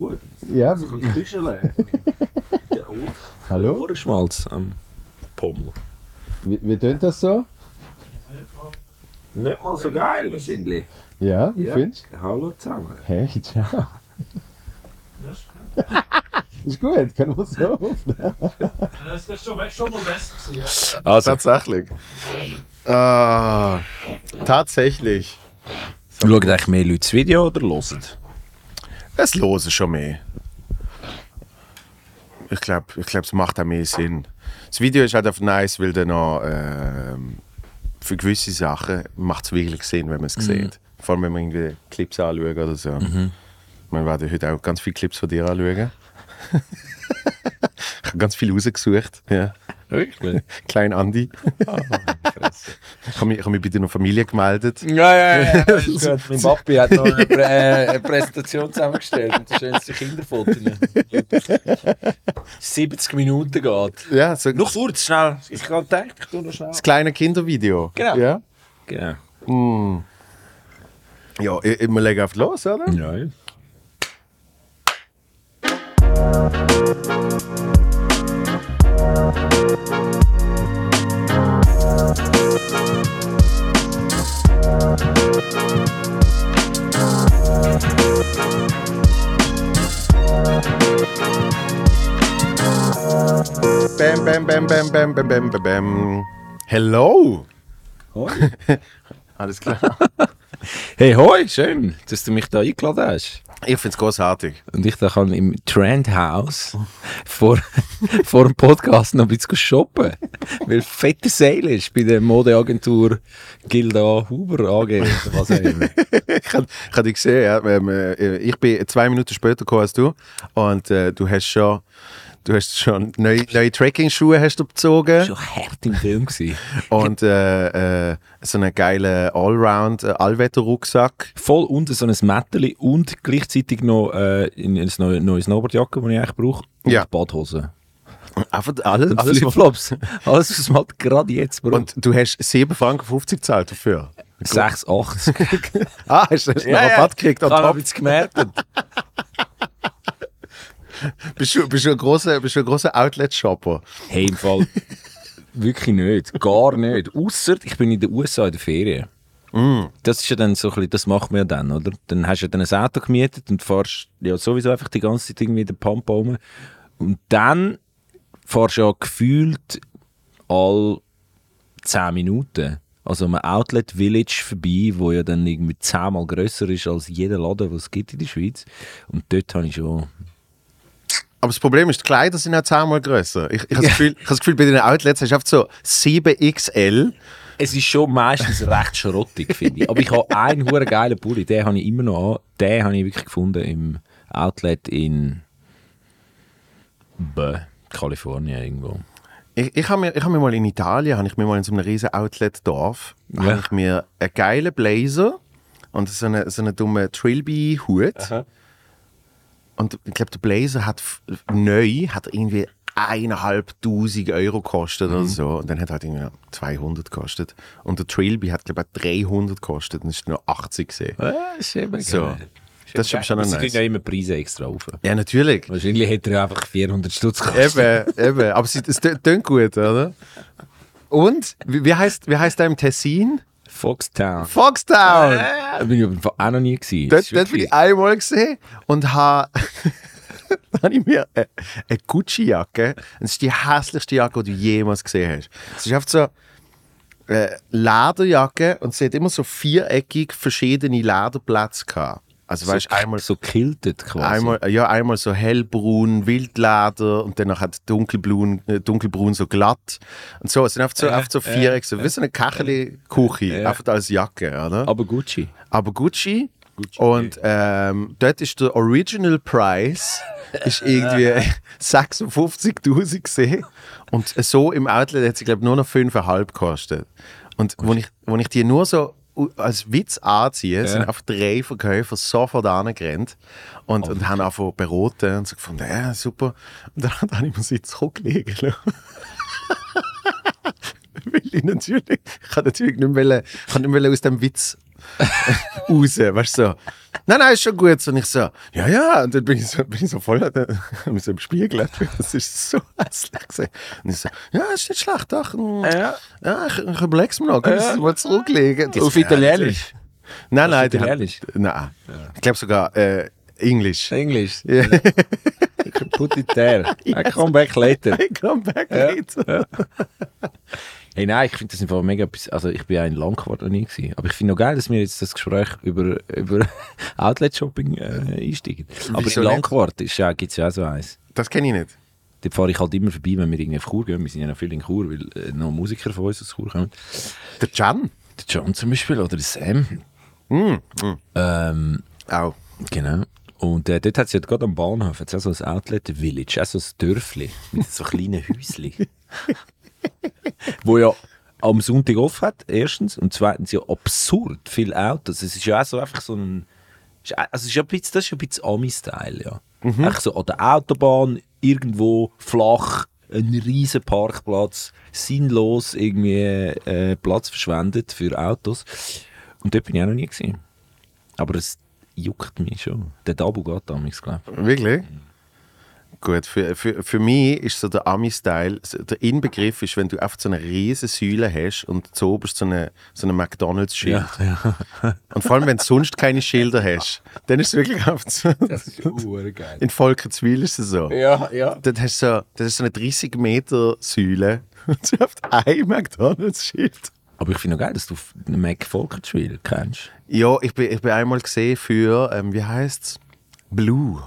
Gut. Ja, Küchenle. hallo? Ohrenschmalz am Pommel. Wie, wie tönt das so? Nicht mal so geil, wahrscheinlich. Ja, wie Ja. findest Hallo zusammen. du? Hey, ciao. ist gut, können wir so aufnehmen. Das ist schon, schon mal besser gewesen. Also. Tatsächlich. Ah, tatsächlich. Schauen eigentlich mehr Leute das Video oder hören? Es losen schon mehr. Ich glaube, ich glaub, es macht auch mehr Sinn. Das Video ist halt einfach nice, weil dann noch ähm, für gewisse Sachen macht es wirklich Sinn, wenn man es sieht. Vor allem, wenn man irgendwie Clips anschaut oder so. Man werde heute auch ganz viele Clips von dir anschauen. ich habe ganz viel rausgesucht. Ja. Wirklich? Klein Andi. ich habe mich, ich hab mich bei deiner Familie gemeldet. Ja, ja, ja. gut. Mein Papi hat noch eine, Prä äh, eine Präsentation zusammengestellt und das schönste Kinderfoto. 70 Minuten geht. Ja, so Noch kurz, schnell. Ich kann denken, ich tue noch schnell. das kleine Kindervideo. Genau. Ja, Genau. mm. ja wir legen einfach los, oder? Ja, ja. Bam, bam, bam, bam, bam, bam, bam, bam, bam. Hello! Alles klar. Hey, hoi, schön, dass du mich da eingeladen hast. Ich finde es großartig. Und ich da kann im Trendhouse vor, vor dem Podcast noch ein bisschen shoppen. Weil fette Sale ist bei der Modeagentur Gilda Huber AG. Was auch immer. Ich habe hab dich gesehen, ja. ähm, äh, Ich bin zwei Minuten später gekommen als du. Und äh, du hast schon, du hast schon neue, neue Trekking-Schuhe hast du bezogen. Schon hart im Film gewesen. Und äh, äh, so einen geilen Allround äh, Allwetter-Rucksack. Voll unten so ein Mätteli und gleichzeitig noch äh, in ein neue, neue Snowboardjacke, die ich eigentlich brauche. Und Ja. Badhosen. Einfach alles, Und alles Flipflops. Alles, was man halt gerade jetzt braucht. Und du hast 7 Franken 50 gezahlt dafür. 6,80. Ah, hast du du noch Rabatt gekriegt? Ich on habe bisschen gemerkt. Bist du, bist du ein großer, bist du ein großer Outlet-Shopper? Hey, im Fall wirklich nicht. Gar nicht. Ausser ich bin in den USA in der Ferien. Das ist ja dann so ein bisschen, das macht man ja dann, oder? Dann hast du ja dann ein Auto gemietet und fährst ja sowieso einfach die ganze Zeit irgendwie in den Pump rum. Und dann fährst du ja gefühlt all 10 Minuten. Also am Outlet Village vorbei, wo ja dann irgendwie zehnmal grösser ist als jeder Laden, was es gibt in der Schweiz. Und dort habe ich schon Aber das Problem ist, die Kleider sind auch zehnmal grösser. Ich, ich habe das, Gefühl- ich hab das Gefühl, bei den Outlets hast du oft so 7XL. Es ist schon meistens recht schrottig, finde ich. Aber ich habe einen hure geilen Pulli, den habe ich immer noch an. Den habe ich wirklich gefunden im Outlet in Bö, Kalifornien irgendwo. Ich, ich habe mir, ich hab mir mal in Italien, habe ich mir mal in so einem riesen Outlet-Dorf, Ja. habe ich mir einen geilen Blazer und so einen, so einen dummen Trilby-Hut. Und ich glaube, der Blazer hat neu hat irgendwie eineinhalbtausend Euro gekostet Mhm. oder so. Und dann hat er halt irgendwie noch 200 gekostet. Und der Trilby hat, glaube ich, 300 gekostet und ist nur 80 gesehen. Ja, ist eben So. geil. Das ist schon Aber Sie nice. kriegen ja immer Preise extra auf. Ja, natürlich. Wahrscheinlich hätte er einfach 400 Stutz gekostet. Eben, eben. Aber es tönt gut, oder? Und, wie, wie, heißt, wie heißt der im Tessin? Foxtown. Foxtown! Da bin ich auch noch nie gewesen. Das Dort, dort bin ich einmal gesehen und habe habe ich mir eine, eine Gucci-Jacke. Das ist die hässlichste Jacke, die du jemals gesehen hast. Es ist einfach so eine Lederjacke und sie hat immer so viereckig verschiedene Lederplätze gehabt. Also weißt du, einmal so kiltet quasi. Einmal, ja, einmal so hellbraun, Wildleder und dann hat dunkelbraun, äh, dunkelbraun so glatt. Und so, es sind einfach so, einfach so Viereck, so wie so eine Kacheli-Kuchi, einfach als Jacke, oder? Aber Gucci. Aber Gucci. Und ähm, dort ist der Original Price ist irgendwie 56.000 gesehen. Und so im Outlet hat sie, glaube ich, nur noch 5,5 gekostet. Und wo ich, wo ich die nur so als Witz anziehe, sind einfach drei Verkäufer sofort angerannt und, und haben einfach beraten und so gefunden, ja, super. Und dann habe ich mir sie zurücklegen lassen. Weil ich natürlich, ich kann natürlich nicht mehr, ich kann nicht mehr aus dem Witz raus, weißt du, so. Nein, nein, ist schon gut. Und ich so, ja, ja. Und dann bin ich so, bin ich so voll mich so im Spiegel. Das ist so hässlich. Und ich so, ja, ist nicht schlecht, doch. Ja. Ja, ich, ich überlege es mir noch. Kann ich es mal zurücklegen? Das- Auf Ja, Italienisch. Nein, nein. Auf die hat- Italienisch? Nein. Ich glaube sogar äh, Englisch. Englisch. Ja. Put it there. I come back later. I come back later. Hey, nein, ich finde das einfach mega also ich bin ja in Langquart noch nie gewesen, aber ich finde noch geil, dass wir jetzt das Gespräch über, über Outlet-Shopping äh, einsteigen. Aber Wieso in? Langquart gibt es ja, ja auch so eins. Das kenne ich nicht. Dort fahre ich halt immer vorbei, wenn wir irgendwie auf Chur gehen. Wir sind ja noch viel in Chur, weil äh, noch Musiker von uns aus Chur kommen. Der Can. Der John zum Beispiel oder der Sam. Ähm, Auch. genau. Und äh, dort hat es ja gerade am Bahnhof hat's auch so ein Outlet-Village, auch so ein Dörfli mit so kleinen Häuschen. wo ja am Sonntag offen hat, erstens. Und zweitens ja absurd viele Autos. Es ist ja auch so einfach so ein... Also ist ja ein bisschen, das ist ja ein bisschen Ami-Style, ja. Einfach so an der Autobahn, irgendwo flach, ein riesen Parkplatz, sinnlos irgendwie äh, Platz verschwendet für Autos. Und dort bin ich auch noch nie gesehen. Aber es juckt mich schon. Der Dabu geht damals, glaube ich. Wirklich? Gut, für, für, für mich ist so der Ami-Style, der Inbegriff ist, wenn du einfach so eine riesige Säule hast und zu oberst so eine, so eine McDonalds-Schild. ja. Und vor allem, wenn du sonst keine Schilder hast, dann ist es wirklich einfach so. Das ist geil. In Volkertswil ist es so. Ja, ja. Dort hast du so, das ist so eine 30 Meter Säule und du hast ein McDonalds-Schild. Aber ich finde auch geil, dass du den Mac Volkertschwil kennst. Ja, ich bin, ich bin einmal gesehen für, ähm, wie heißt's? Blue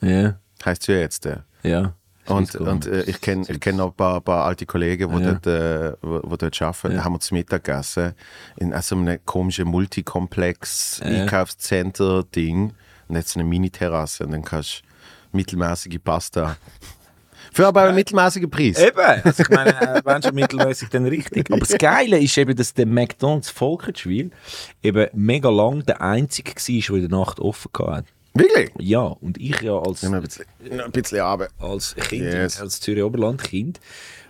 Ja, heißt es ja jetzt. Äh. ja. Und, und äh, ich kenne ich kenn noch ein paar, paar alte Kollegen, die Ja. dort, äh, wo, wo dort arbeiten. Ja. Da haben wir zum Mittag gegessen. In so einem komischen Multikomplex, Ja. Einkaufscenter-Ding. Und jetzt so eine Mini-Terrasse. Und dann kannst du mittelmäßige Pasta. Für aber einen mittelmäßigen Preis. Eben, also ich meine, äh, wenn schon mittelmäßig, dann richtig. Aber das Geile ist eben, dass der McDonalds Volkertschwil eben mega lang der einzige war, der in der Nacht offen hatte. Wirklich? Ja, und ich ja als, Noch ein bisschen, ein bisschen runter. als Kind, Yes. als Zürich Oberland-Kind,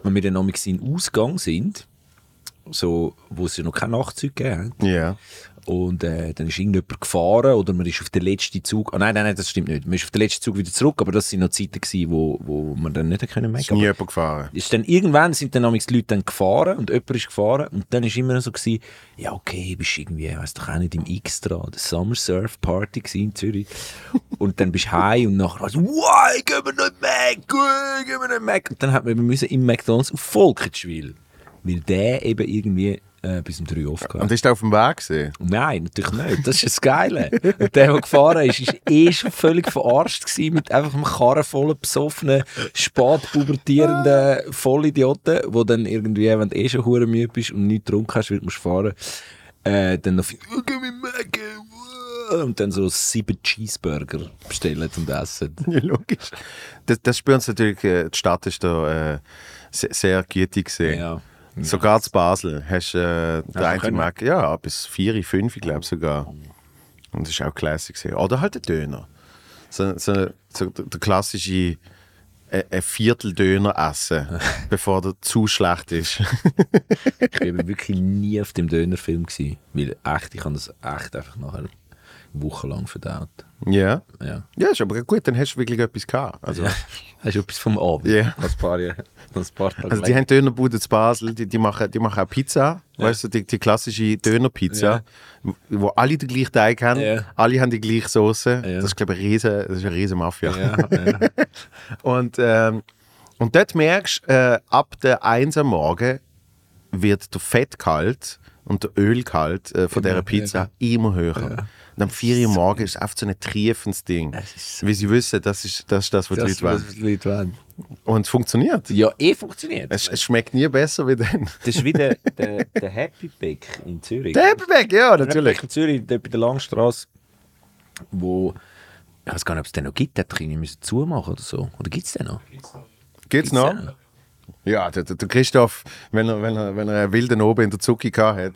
wenn wir dann in Ausgang sind, so, wo es ja noch kein Nachtzug gegeben hat, Ja. Und äh, dann ist irgendjemand gefahren oder man ist auf den letzten Zug. Ah, nein, nein, nein, das stimmt nicht. Man ist auf den letzten Zug wieder zurück, aber das sind noch Zeiten, gewesen, wo, wo man dann nicht können Ist merken. nie jemand gefahren. ist dann irgendwann sind dann die Leute dann gefahren und jemand ist gefahren und dann ist immer so gewesen, ja okay, bist irgendwie, weiß doch auch nicht im Extra, der Summer Surf Party in Zürich und dann bist du heim und nachher so, wow, gehen wir nicht äh, gehen wir nicht Mac und dann hat man eben müssen im McDonalds auf Volkertschwil, weil der eben irgendwie äh, bis um 3 Uhr offen Und ist er auf dem Weg gesehen? Nein, natürlich nicht. Das ist das Geile. Und der, der gefahren ist, ist eh schon völlig verarscht gewesen mit einfach einem Karren voller besoffenen, spätpubertierenden Vollidioten, wo dann irgendwie, wenn du eh schon hure müde bist und nicht getrunken hast, weil du musst fahren, äh, dann noch äh, und dann so sieben Cheeseburger bestellen und essen. Ja, logisch. Das, das spüren sie natürlich, äh, die Stadt ist da äh, sehr, sehr gütig gesehen. Ja. Sogar zu Basel hast äh, eine können? Mac, ja, bis 4, 5, ich glaube sogar. Und das ist auch classic. Oder halt der Döner. So, so, so der klassische äh, ein Viertel Döner essen, bevor der zu schlecht ist. Ich war wirklich nie auf dem Dönerfilm gewesen, weil echt, ich habe das echt einfach nachher wochenlang verdaut. ja. Ja. Ja, ist aber gut, dann hast du wirklich etwas gehabt. Also, Ja. Hast du etwas vom Abend? Ja. Als paar, als paar Tage also die haben Dönerbude zu Basel, die, die, machen, die machen auch Pizza, weißt du, die, die klassische Dönerpizza, wo alle den gleichen Teig haben, Ja. alle haben die gleiche Soße. Ja. Das ist, glaube ich, eine riesen, das ist eine riesen Mafia. ja, ja. Und, ähm, und dort merkst du, äh, ab der 1 am Morgen wird der Fettgehalt und der Ölgehalt äh, von dieser Pizza immer höher. Und am 4 Uhr morgen ist es einfach so ein triefendes Ding. Es so- Wie sie wissen, das ist das, ist das was die Das, Leute wollen. was die Leute wollen. Und es funktioniert. Ja, eh funktioniert. Es, es schmeckt nie besser wie dann. Das ist wie der, der, der Happy Bag in Zürich. Der Happyback, ja, Happy natürlich. Bag in Zürich, dort bei der Langstrasse, wo ich weiß gar nicht, ob es den noch gibt, ich irgendwie müssen zumachen oder so. Oder gibt es den noch? Geht's noch? Ja, der, der der Christoph, wenn er, wenn, er, wenn er einen wilden oben in der Zucki gehabt hat,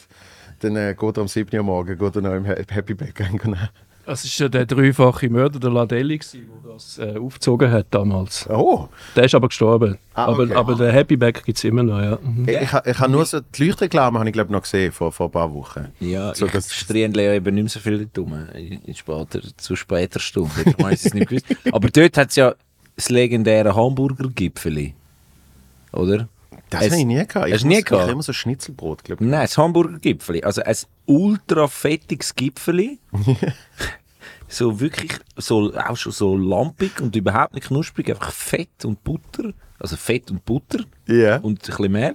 dann äh, geht er am 7. Uhr morgen geht er noch im Ha- Happy Back rein. Das ist ja der dreifache Mörder, der Ladelli, der das äh, aufgezogen hat damals. Oh. Der ist aber gestorben. Ah, okay. aber, aber den Happy Back gibt es immer noch, ja. Mhm. Ich, ich, ich habe nur so die Leuchtreklame habe ich glaube noch gesehen vor, vor ein paar Wochen. Ja, So, ich das- striendle ja eben nicht mehr so viel dort rum. In, in später, zu später Stunde. Ich weiß es nicht gewusst. Aber dort hat es ja das legendäre Hamburger-Gipfeli. Oder? Das habe ich nie gehabt. Ich Hast nie Ich gehabt? habe immer so Schnitzelbrot, glaube ich. Nein, das Hamburger-Gipfeli. Also ein ultra fettiges Gipfeli. so wirklich, so, auch schon so lampig und überhaupt nicht knusprig. Einfach Fett und Butter. Also Fett und Butter. Ja. und ein bisschen mehr.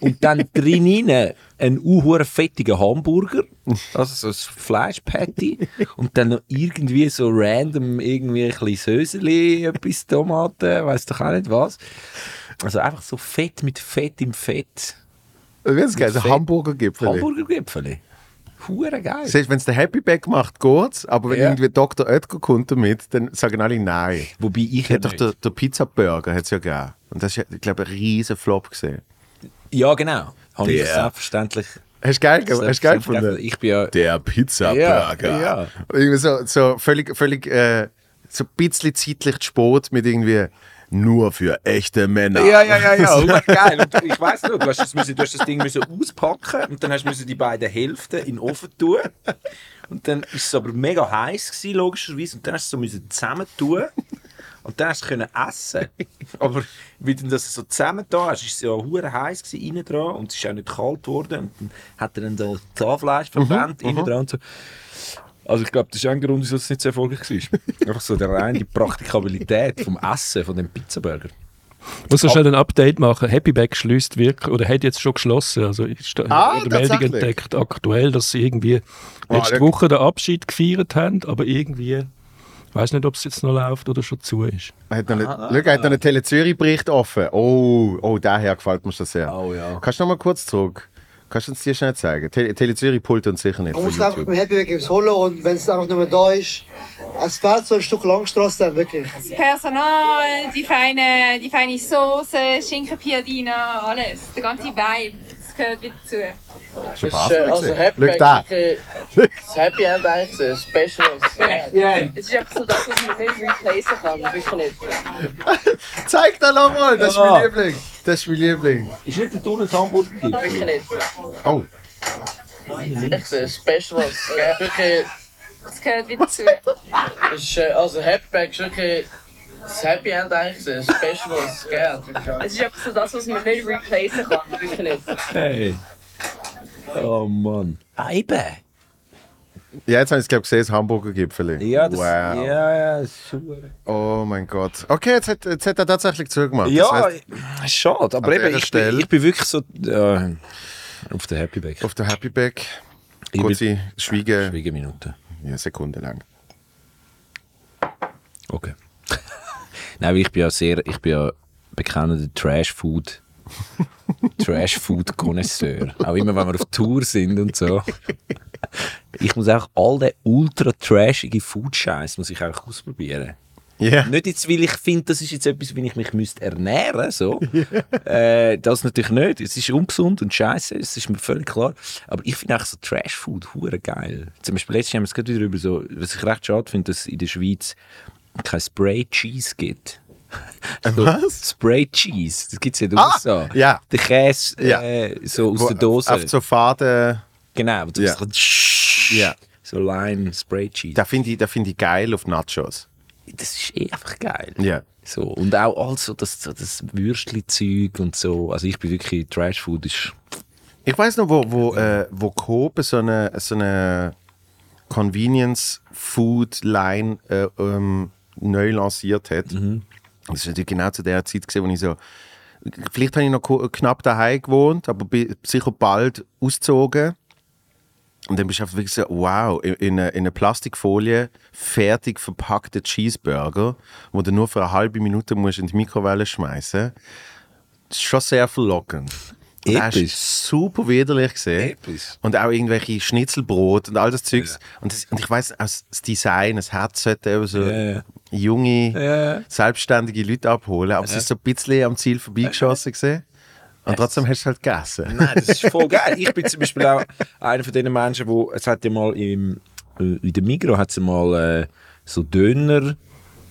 und dann drin rein ein unhuren fettiger Hamburger, also so ein Fleischpatty und dann noch irgendwie so random irgendwie ein bisschen Söseli, etwas Tomaten, weiß doch auch nicht was. Also einfach so Fett mit Fett im Fett. Wie ist geil? So Fett. Hamburger Gipfel. Hamburgergipfeli. Hure geil. Siehst, wenn es der Happy Back macht, geht's. Aber wenn Ja. irgendwie Dr. Oetker kommt damit, dann sagen alle nein. Wobei ich ja doch nicht. der, der Pizza Burger hat's ja gegeben. Und das ist, ja, ich glaube, ein riesen Flop gesehen. Ja, genau. Habe ich selbstverständlich. Hast du geil, hast geil gefunden? Ich bin ja. Der Pizza Ja, ja. Irgendwie so, so völlig, völlig, äh, so ein bisschen zeitlich zu spät mit irgendwie nur für echte Männer. Ja, ja, ja, ja, hure geil. Und ich weiss noch, du hast, das müssen, du hast das Ding müssen auspacken und dann hast du müssen die beiden Hälften in den Ofen tun. Und dann ist es aber mega heiß gewesen, logischerweise. Und dann hast du es so müssen zusammen tun. Und dann hast du es können essen. Aber wie du das so zusammen da hast, ist es ja hure heiß gewesen, innen dran und es ist auch nicht kalt geworden. Und dann hat er dann so Zahnfleisch verbrannt, innen dran und so. Also ich glaube, das ist ein Grund, wieso es nicht so erfolgreich war. Einfach so der reine Praktikabilität vom Essen, von dem Pizzaburger. Muss so schnell ein Update machen. Happy Back schließt wirklich, oder hat jetzt schon geschlossen. Also ist Ah, eine Meldung entdeckt aktuell, dass sie irgendwie Ah, letzte der- Woche den Abschied gefeiert haben, aber irgendwie, ich weiß nicht, ob es jetzt noch läuft oder schon zu ist. Er hat noch eine, Schau, er hat noch einen Tele Zürich-Bericht offen. Oh, oh, daher gefällt mir das sehr. Oh ja. Kannst du noch mal kurz zurück? Kannst du uns die schnell zeigen? Tele, Tele Zürich pullt uns sicher nicht Man von muss einfach mit Happy Weg etwas holen und wenn es einfach nicht mehr da ist, es fehlt so ein Stück Langstrasse dann wirklich. Personal, die feine, die feine Soße, Schinkenpiadina, alles. Der ganze Vibe, das gehört wieder dazu. Schon Das ist, äh, also. Happy wirklich das Happy End eigentlich so Special. Es ist einfach so das, was man nicht replacen kann, wirklich nicht. Zeig da noch mal, das ist mein Liebling. Das ist mein Liebling. Ist nicht der Tunnel Hamburger? Wirklich nicht. Oh, Echt so Special. Wirklich, Das gehört wieder dazu. das ist, also Happy ist wirklich das Happy End eigentlich so Special. gell? Es ist einfach so das, was man nicht replacen kann, wirklich. Hey. Oh Mann. Ah, eben. ja, jetzt habe ich es glaube gesehen, das Hamburger Gipfel. Ja, das, wow. ja, ja, das ist schon. Oh mein Gott. Okay, jetzt hat, jetzt hat er tatsächlich zugemacht. Ja, Das heißt, schade. Aber eben, ich Stelle- bin, ich bin wirklich so äh, auf der Happy Back. auf der Happy Back Ich kurze Schwiege, Schwiegeminute. ja, Sekunde lang. Okay. Nein, weil ich bin ja sehr, ich bin ja bekennender Trash-Food. Trash-Food-Konnoisseur. Auch immer, wenn wir auf Tour sind und so. Ich muss auch all den ultra trashige Food-Scheiß muss ich auch ausprobieren. Ja. Nicht jetzt, weil ich finde, das ist jetzt etwas, wie ich mich müsste ernähren so. äh, das natürlich nicht. Es ist ungesund und scheiße, das ist mir völlig klar. Aber ich finde auch so Trash-Food hure geil. Zum Beispiel letztes Jahr haben wir es gerade wieder über so, was ich recht schade finde, dass es in der Schweiz kein Spray-Cheese gibt. So, Was? Spray Cheese, das gibt es ja in den Ah, USA. ja. Der Käse Ja. äh, so aus Wo- der Dose. Auf so Faden. genau, du Ja. so, Ja. so Line Spray Cheese. Da finde ich, da find ich geil auf Nachos. Das ist eh einfach geil. Ja. So, und auch also das, das Würstli-Zeug und so. Also ich bin wirklich Trash-Food ist... Ich weiß noch, wo, wo, äh, wo Coop so eine, so eine Convenience-Food-Line äh, ähm, neu lanciert hat. Das ist natürlich genau zu der Zeit, gewesen, wo ich so. Vielleicht habe ich noch knapp daheim gewohnt, aber bin sicher bald ausgezogen. Und dann bist du einfach wirklich so, wow, in, in, eine, in eine Plastikfolie fertig verpackte Cheeseburger, wo du nur für eine halbe Minute musst in die Mikrowelle schmeißen. Das ist schon sehr verlockend. Und Episch. ist super widerlich gesehen. Episch. Und auch irgendwelche Schnitzelbrot und all das Zeugs. Und, das, und ich weiß, das Design, das Herz sollte eben so Ja, ja. junge, Ja. selbstständige Leute abholen. Aber es ist so ein bisschen am Ziel vorbeigeschossen gesehen. Und trotzdem hast du es halt gegessen. Nein, das ist voll geil. Ich bin zum Beispiel auch einer von den Menschen, wo es hat ja mal im äh, in der Migros hat es mal äh, so Döner,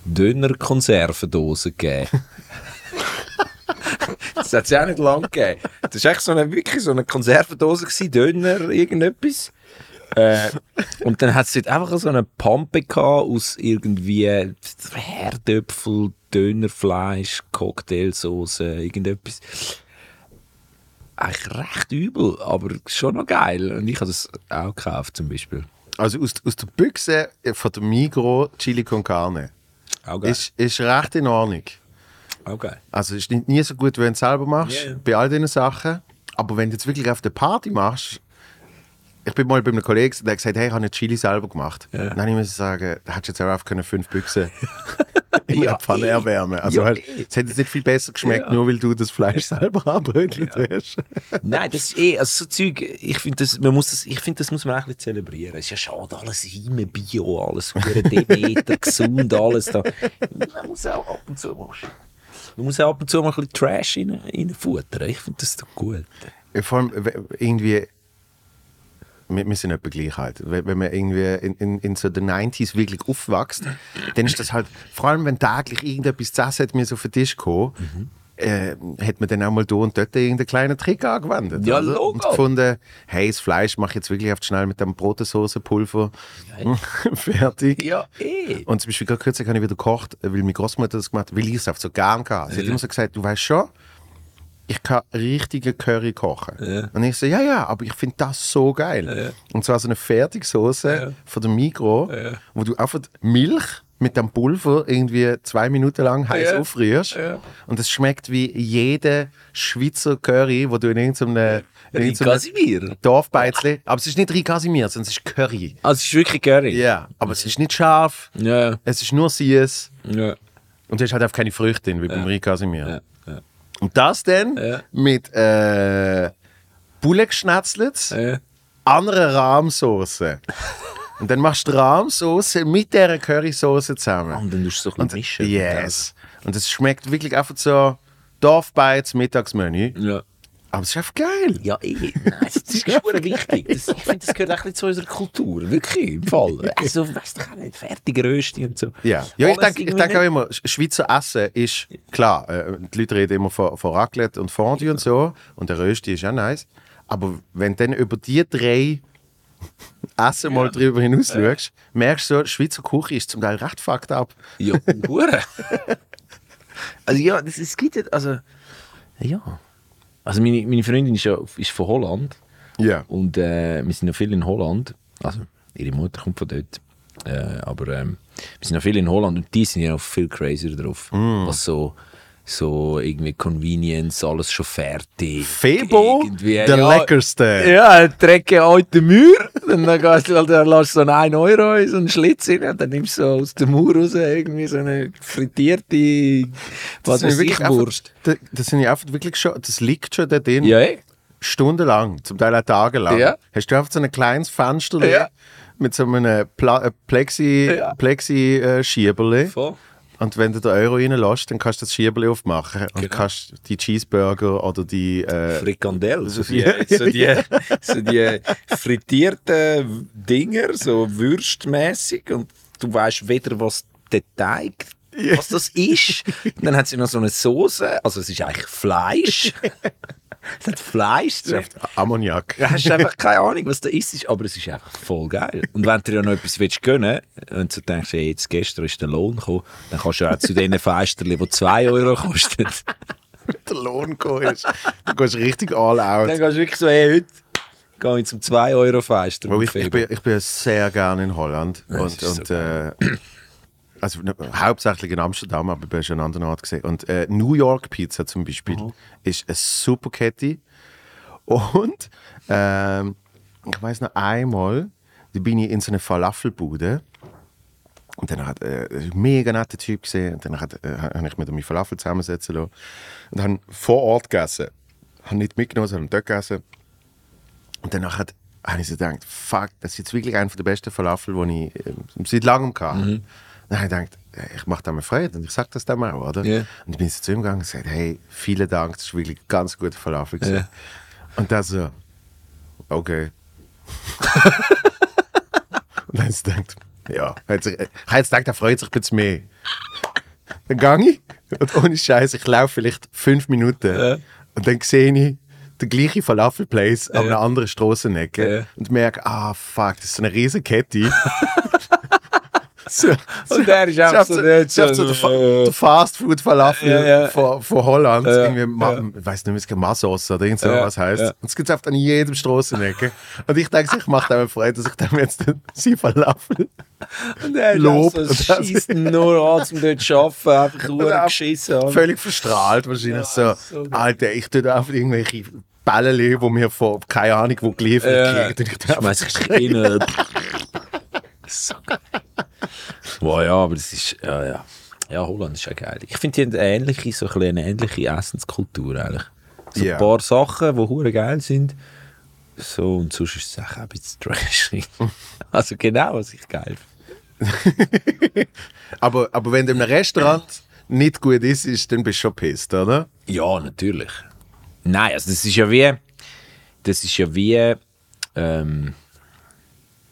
Döner-Konservendosen gegeben. das hat es ja auch nicht lange gegeben. Das war echt so eine, wirklich so eine Konservendose, gewesen, Döner, irgendetwas. Äh, und dann hat es dort einfach so eine Pampe gehabt aus irgendwie Herdöpfel, Dönerfleisch, Cocktailsoße, irgendetwas. Eigentlich recht übel, aber schon noch geil. Und ich habe das auch gekauft zum Beispiel. Also aus, aus der Büchse von der Migros Chili con Carne. Auch geil. Ist, ist recht in Ordnung. Auch geil. Also ist nicht, nie so gut, wenn du es selber machst, Ja, ja. bei all diesen Sachen. Aber wenn du jetzt wirklich auf der Party machst, ich bin mal bei einem Kollegen, der hat gesagt, hey, ich habe eine Chili selber gemacht. Dann habe ich müssen sagen, da hättest du jetzt auch können fünf Büchse in der Ja, Pfanne eh. erwärmen. Also Ja, halt, eh. es hätte nicht viel besser geschmeckt, nur weil du das Fleisch selber anbrötelt hast. Nein, das ist eh, also so Zeug, ich finde, das, man muss das, ich find, das muss man auch ein bisschen zelebrieren. Es ist ja schade, alles immer Bio, alles Demeter, gesund, alles da. Man muss auch ab und zu mal, man muss auch ab und zu mal ein bisschen Trash rein, reinfuttern. Ich finde das doch gut. Ja, Vor allem irgendwie, wir, wir sind etwa gleich alt. Wenn, wenn man irgendwie in, in, in so den 90s wirklich aufwächst, dann ist das halt, vor allem wenn täglich irgendetwas zu essen hat mir so auf den Tisch gekommen, äh, hat man dann auch mal da und dort irgendeinen kleinen Trick angewendet. Ja, oder? Logo. Und gefunden, hey, das Fleisch mache ich jetzt wirklich auf schnell mit dem Brotensoßenpulver fertig. Ja, eh. Und zum Beispiel gerade kürzlich habe ich wieder gekocht, weil meine Großmutter das gemacht hat, weil ich es einfach so gern hatte. Sie hat immer so gesagt, du weißt schon, ich kann richtige Curry kochen. Ja. Und ich so, ja, ja, aber ich finde das so geil. Und zwar so eine Fertigsoße von der Migros, wo du einfach Milch mit dem Pulver irgendwie zwei Minuten lang heiß Ja. aufrührst. Und es schmeckt wie jede Schweizer Curry, wo du in irgendeinem in irgendeinem Casimir. Dorfbeizli, aber es ist nicht Ricasimir, sondern es ist Curry. Also es ist wirklich Curry. Ja, aber es ist nicht scharf, Ja, es ist nur süß. ja. Und du hast halt einfach keine Früchte drin, wie beim Riz Casimir. Ja, ja. Und das dann Ja. mit äh, Bulle geschnetzelt, ja. anderer Rahmsoße. Und dann machst du Rahmsoße mit dieser Currysoße zusammen. Und dann tust du so ein bisschen mischen. yes. Und es schmeckt wirklich einfach so Dorfbeiz Mittagsmenü. Ja. Aber es ist einfach geil. Ja, eh. Nein, das ist schon wichtig. Das, ich finde, das gehört auch ein bisschen zu unserer Kultur. Wirklich, im Fall. Also, weißt du, auch nicht, fertige Rösti und so. Ja, ja ich Alles denke ich denk auch immer, Sch- Schweizer Essen ist klar. Äh, die Leute reden immer von, von Raclette und Fondue und so. Und der Rösti ist auch nice. Aber wenn du dann über die drei Essen mal drüber hinaus schaust, merkst du so, Schweizer Küche ist zum Teil recht fucked up. Ja, Hure. also ja, das, es gibt ja, also, ja. Also meine, meine Freundin ist ja ist von Holland Ja. und äh, wir sind ja viel in Holland. Also ihre Mutter kommt von dort. Äh, aber ähm, wir sind ja viel in Holland und die sind ja noch viel crazier drauf. Was so, so irgendwie Convenience, alles schon fertig. Febo, Irgendwie, der ja, leckerste. Ja, Drecke alte Mauer. Dann gehst du halt, dann lässt du so einen 1 Euro in so einen Schlitz rein und dann nimmst du so aus der Mauer raus irgendwie so eine frittierte, was weiß ich, Wurst. Das, das sind ja einfach wirklich schon, das liegt schon da drin. Ja, eh. Stundenlang, zum Teil auch tagelang. Ja. Hast du einfach so ein kleines Fenster Ja. mit so einem Pla Plexi, Ja. Plexi äh, Schieberli. Voll. Und wenn du den Euro reinlässt, dann kannst du das Schieberli aufmachen und Genau. kannst die Cheeseburger oder die äh, Frikandel. So die, so die, so die frittierten Dinger, so würstmäßig und du weißt weder, was der Teig was das ist. Und dann hat sie noch so eine Soße, also es ist eigentlich Fleisch. es hat Fleisch drin. Ammoniak. Du hast einfach keine Ahnung, was da ist, aber es ist einfach voll geil. Und wenn du dir ja noch etwas willst gönnen und du denkst, hey, jetzt gestern ist der Lohn gekommen, dann kannst du auch zu diesen Feisterli, die 2 Euro kosten. Der Lohn gekommen ist. Du gehst richtig all out. Dann kannst du wirklich so, hey, heute gehe ich zum 2 Euro Feister. Ich, ich, bin, ich bin sehr gerne in Holland. Ja, und und äh, also ne, hauptsächlich in Amsterdam, aber ich bin schon an anderen Ort gesehen. Und äh, New York Pizza zum Beispiel ist eine super Kette. Und ähm, ich weiß noch einmal, da bin ich in so einer Falafelbude. Und dann hat äh, ein mega netter Typ gesehen. Und dann hat, äh, habe ich mit ihm Falafel zusammensetzen lassen. Und haben vor Ort gegessen. Habe nicht mitgenommen, sondern dort gegessen. Und danach hat, habe ich so gedacht, fuck, das ist jetzt wirklich einer der besten Falafel, die ich äh, seit langem hatte. Dann habe ich gedacht, ich mache da mal Freude und ich sage das dem auch, oder? Ja. Und ich bin zu ihm gegangen und gesagt, hey, vielen Dank, das ist wirklich ein ganz guter Falafel. gewesen. Ja. Und er so, okay. Und dann sie gedacht, ja, hat sich, gedacht, er freut sich ein bisschen mehr. Dann gehe ich und ohne Scheiß, ich laufe vielleicht fünf Minuten und dann sehe ich den gleichen Falafelplace an einer anderen Strassenecke Ja. und merke, ah fuck, das ist so eine riesen Kette. so, Und der ist einfach so dort so, so so, der, Fa äh, der Fast Food Falafel Ja, ja. Von, von Holland. Ja, irgendwie, Ma ich weiß nicht, wie es Massos oder irgend so Ja, was heißt. ja. Und es gibt es an jedem Strassenecke. und ich denke, ich mache dem Freude, dass ich dem jetzt sie Falafel Und der Lob. Lob. So, schießt nur an, um dort zu arbeiten. Einfach nur auch geschissen. Alter. völlig verstrahlt wahrscheinlich so, Alter, ich tue da einfach irgendwelche Bälle, die mir von keine Ahnung wo geliefert Ja. kriegen. Und ich Schmeiß ich rein. so geil. Wow, ja, aber das ist, ja, ja. Ja, Holland ist ja geil. Ich finde, die haben eine ähnliche, so ein eine ähnliche Essenskultur eigentlich. So Ja. ein paar Sachen, die hure geil sind. So, und sonst ist es auch ein bisschen trashig. also genau, was ich geil finde. Aber, aber wenn du einem Restaurant nicht gut ist, ist dann bist du schon pisst, oder? Ja, natürlich. Nein, also das ist ja wie, das ist ja wie, ähm,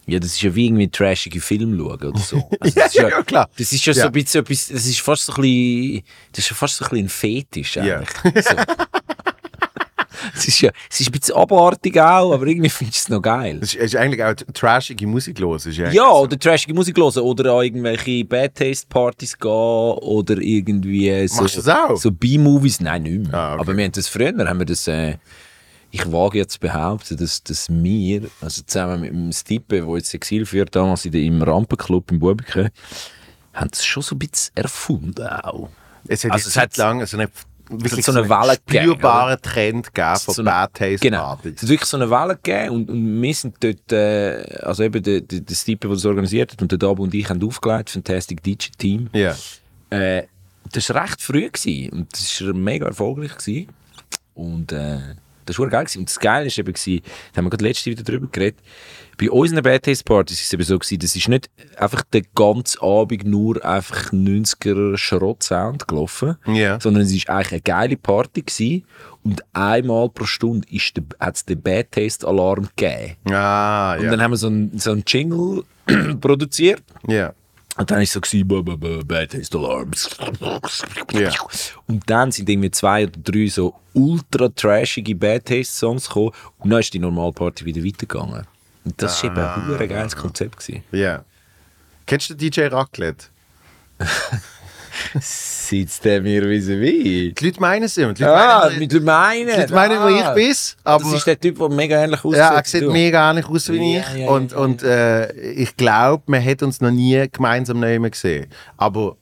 ja, das ist ja wie irgendwie trashige Film schauen oder so. Also das ist Ja, ja, klar. Das ist ja, so Ja. ein bisschen etwas, das ist fast so ein bisschen, das ist ja fast so ein bisschen ein Fetisch Ja. eigentlich. So. es ist ja, es ist ein bisschen abartig auch, aber irgendwie finde ich es noch geil. Es ist, ist eigentlich auch trashige Musik los. Ja, oder trashige Musik hören oder an irgendwelche Bad Taste Partys gehen oder irgendwie so, Machst du das auch? so B-Movies. Nein, nicht mehr. Ah, okay. Aber wir haben das früher, haben wir das, äh, ich wage jetzt zu behaupten, dass, dass wir, also zusammen mit dem Stipe, der jetzt Exil führt, damals in der, im Rampenclub in Bubiken, haben das schon so ein bisschen erfunden auch. Es hat Also also es hat- lang so eine, wirklich so eine Welle gegeben, spürbaren Trend gegeben von So eine- Bad Taste Genau. Partys. Es hat wirklich so eine Welle gegeben und, und wir sind dort, äh, also eben der, der, der Stipe, der das organisiert hat und der Dabo und ich haben aufgelegt, Fantastic DJ Team. Ja. Äh, das war recht früh gewesen, und das war mega erfolgreich. Gewesen. Und äh, das war geil. Und das Geile war eben, da haben wir gerade letzte wieder drüber geredet, bei unseren Bad Taste Partys war es eben so, gewesen, das ist nicht einfach den ganzen Abend nur einfach 90er Schrott-Sound gelaufen, Ja. sondern es war eigentlich eine geile Party gewesen, und einmal pro Stunde hat es den Bad Taste Alarm gegeben. Ah, Und ja. dann haben wir so einen, so einen Jingle produziert ja. Und dann es so, gewesen, ba, ba, ba, Bad Taste Alarm. Ja. Und dann sind irgendwie zwei oder drei so ultra trashige Bad Taste Songs gekommen und dann ist die Normalparty wieder weitergegangen. Und das war eben ein hure geiles Konzept. Ja. Kennst du DJ Raclette? Sitzt der mir wie Die Leute meinen es immer. Die Leute Ah, meinen, mit dem meinen. die Leute meinen, wo ich bin. Aber Das ist der Typ, der mega ähnlich aussieht. ja, er sieht mega ähnlich aus wie Ja, ich. ja, ja, und ja, und äh, ich glaube, man hat uns noch nie gemeinsam nehmen gesehen. Aber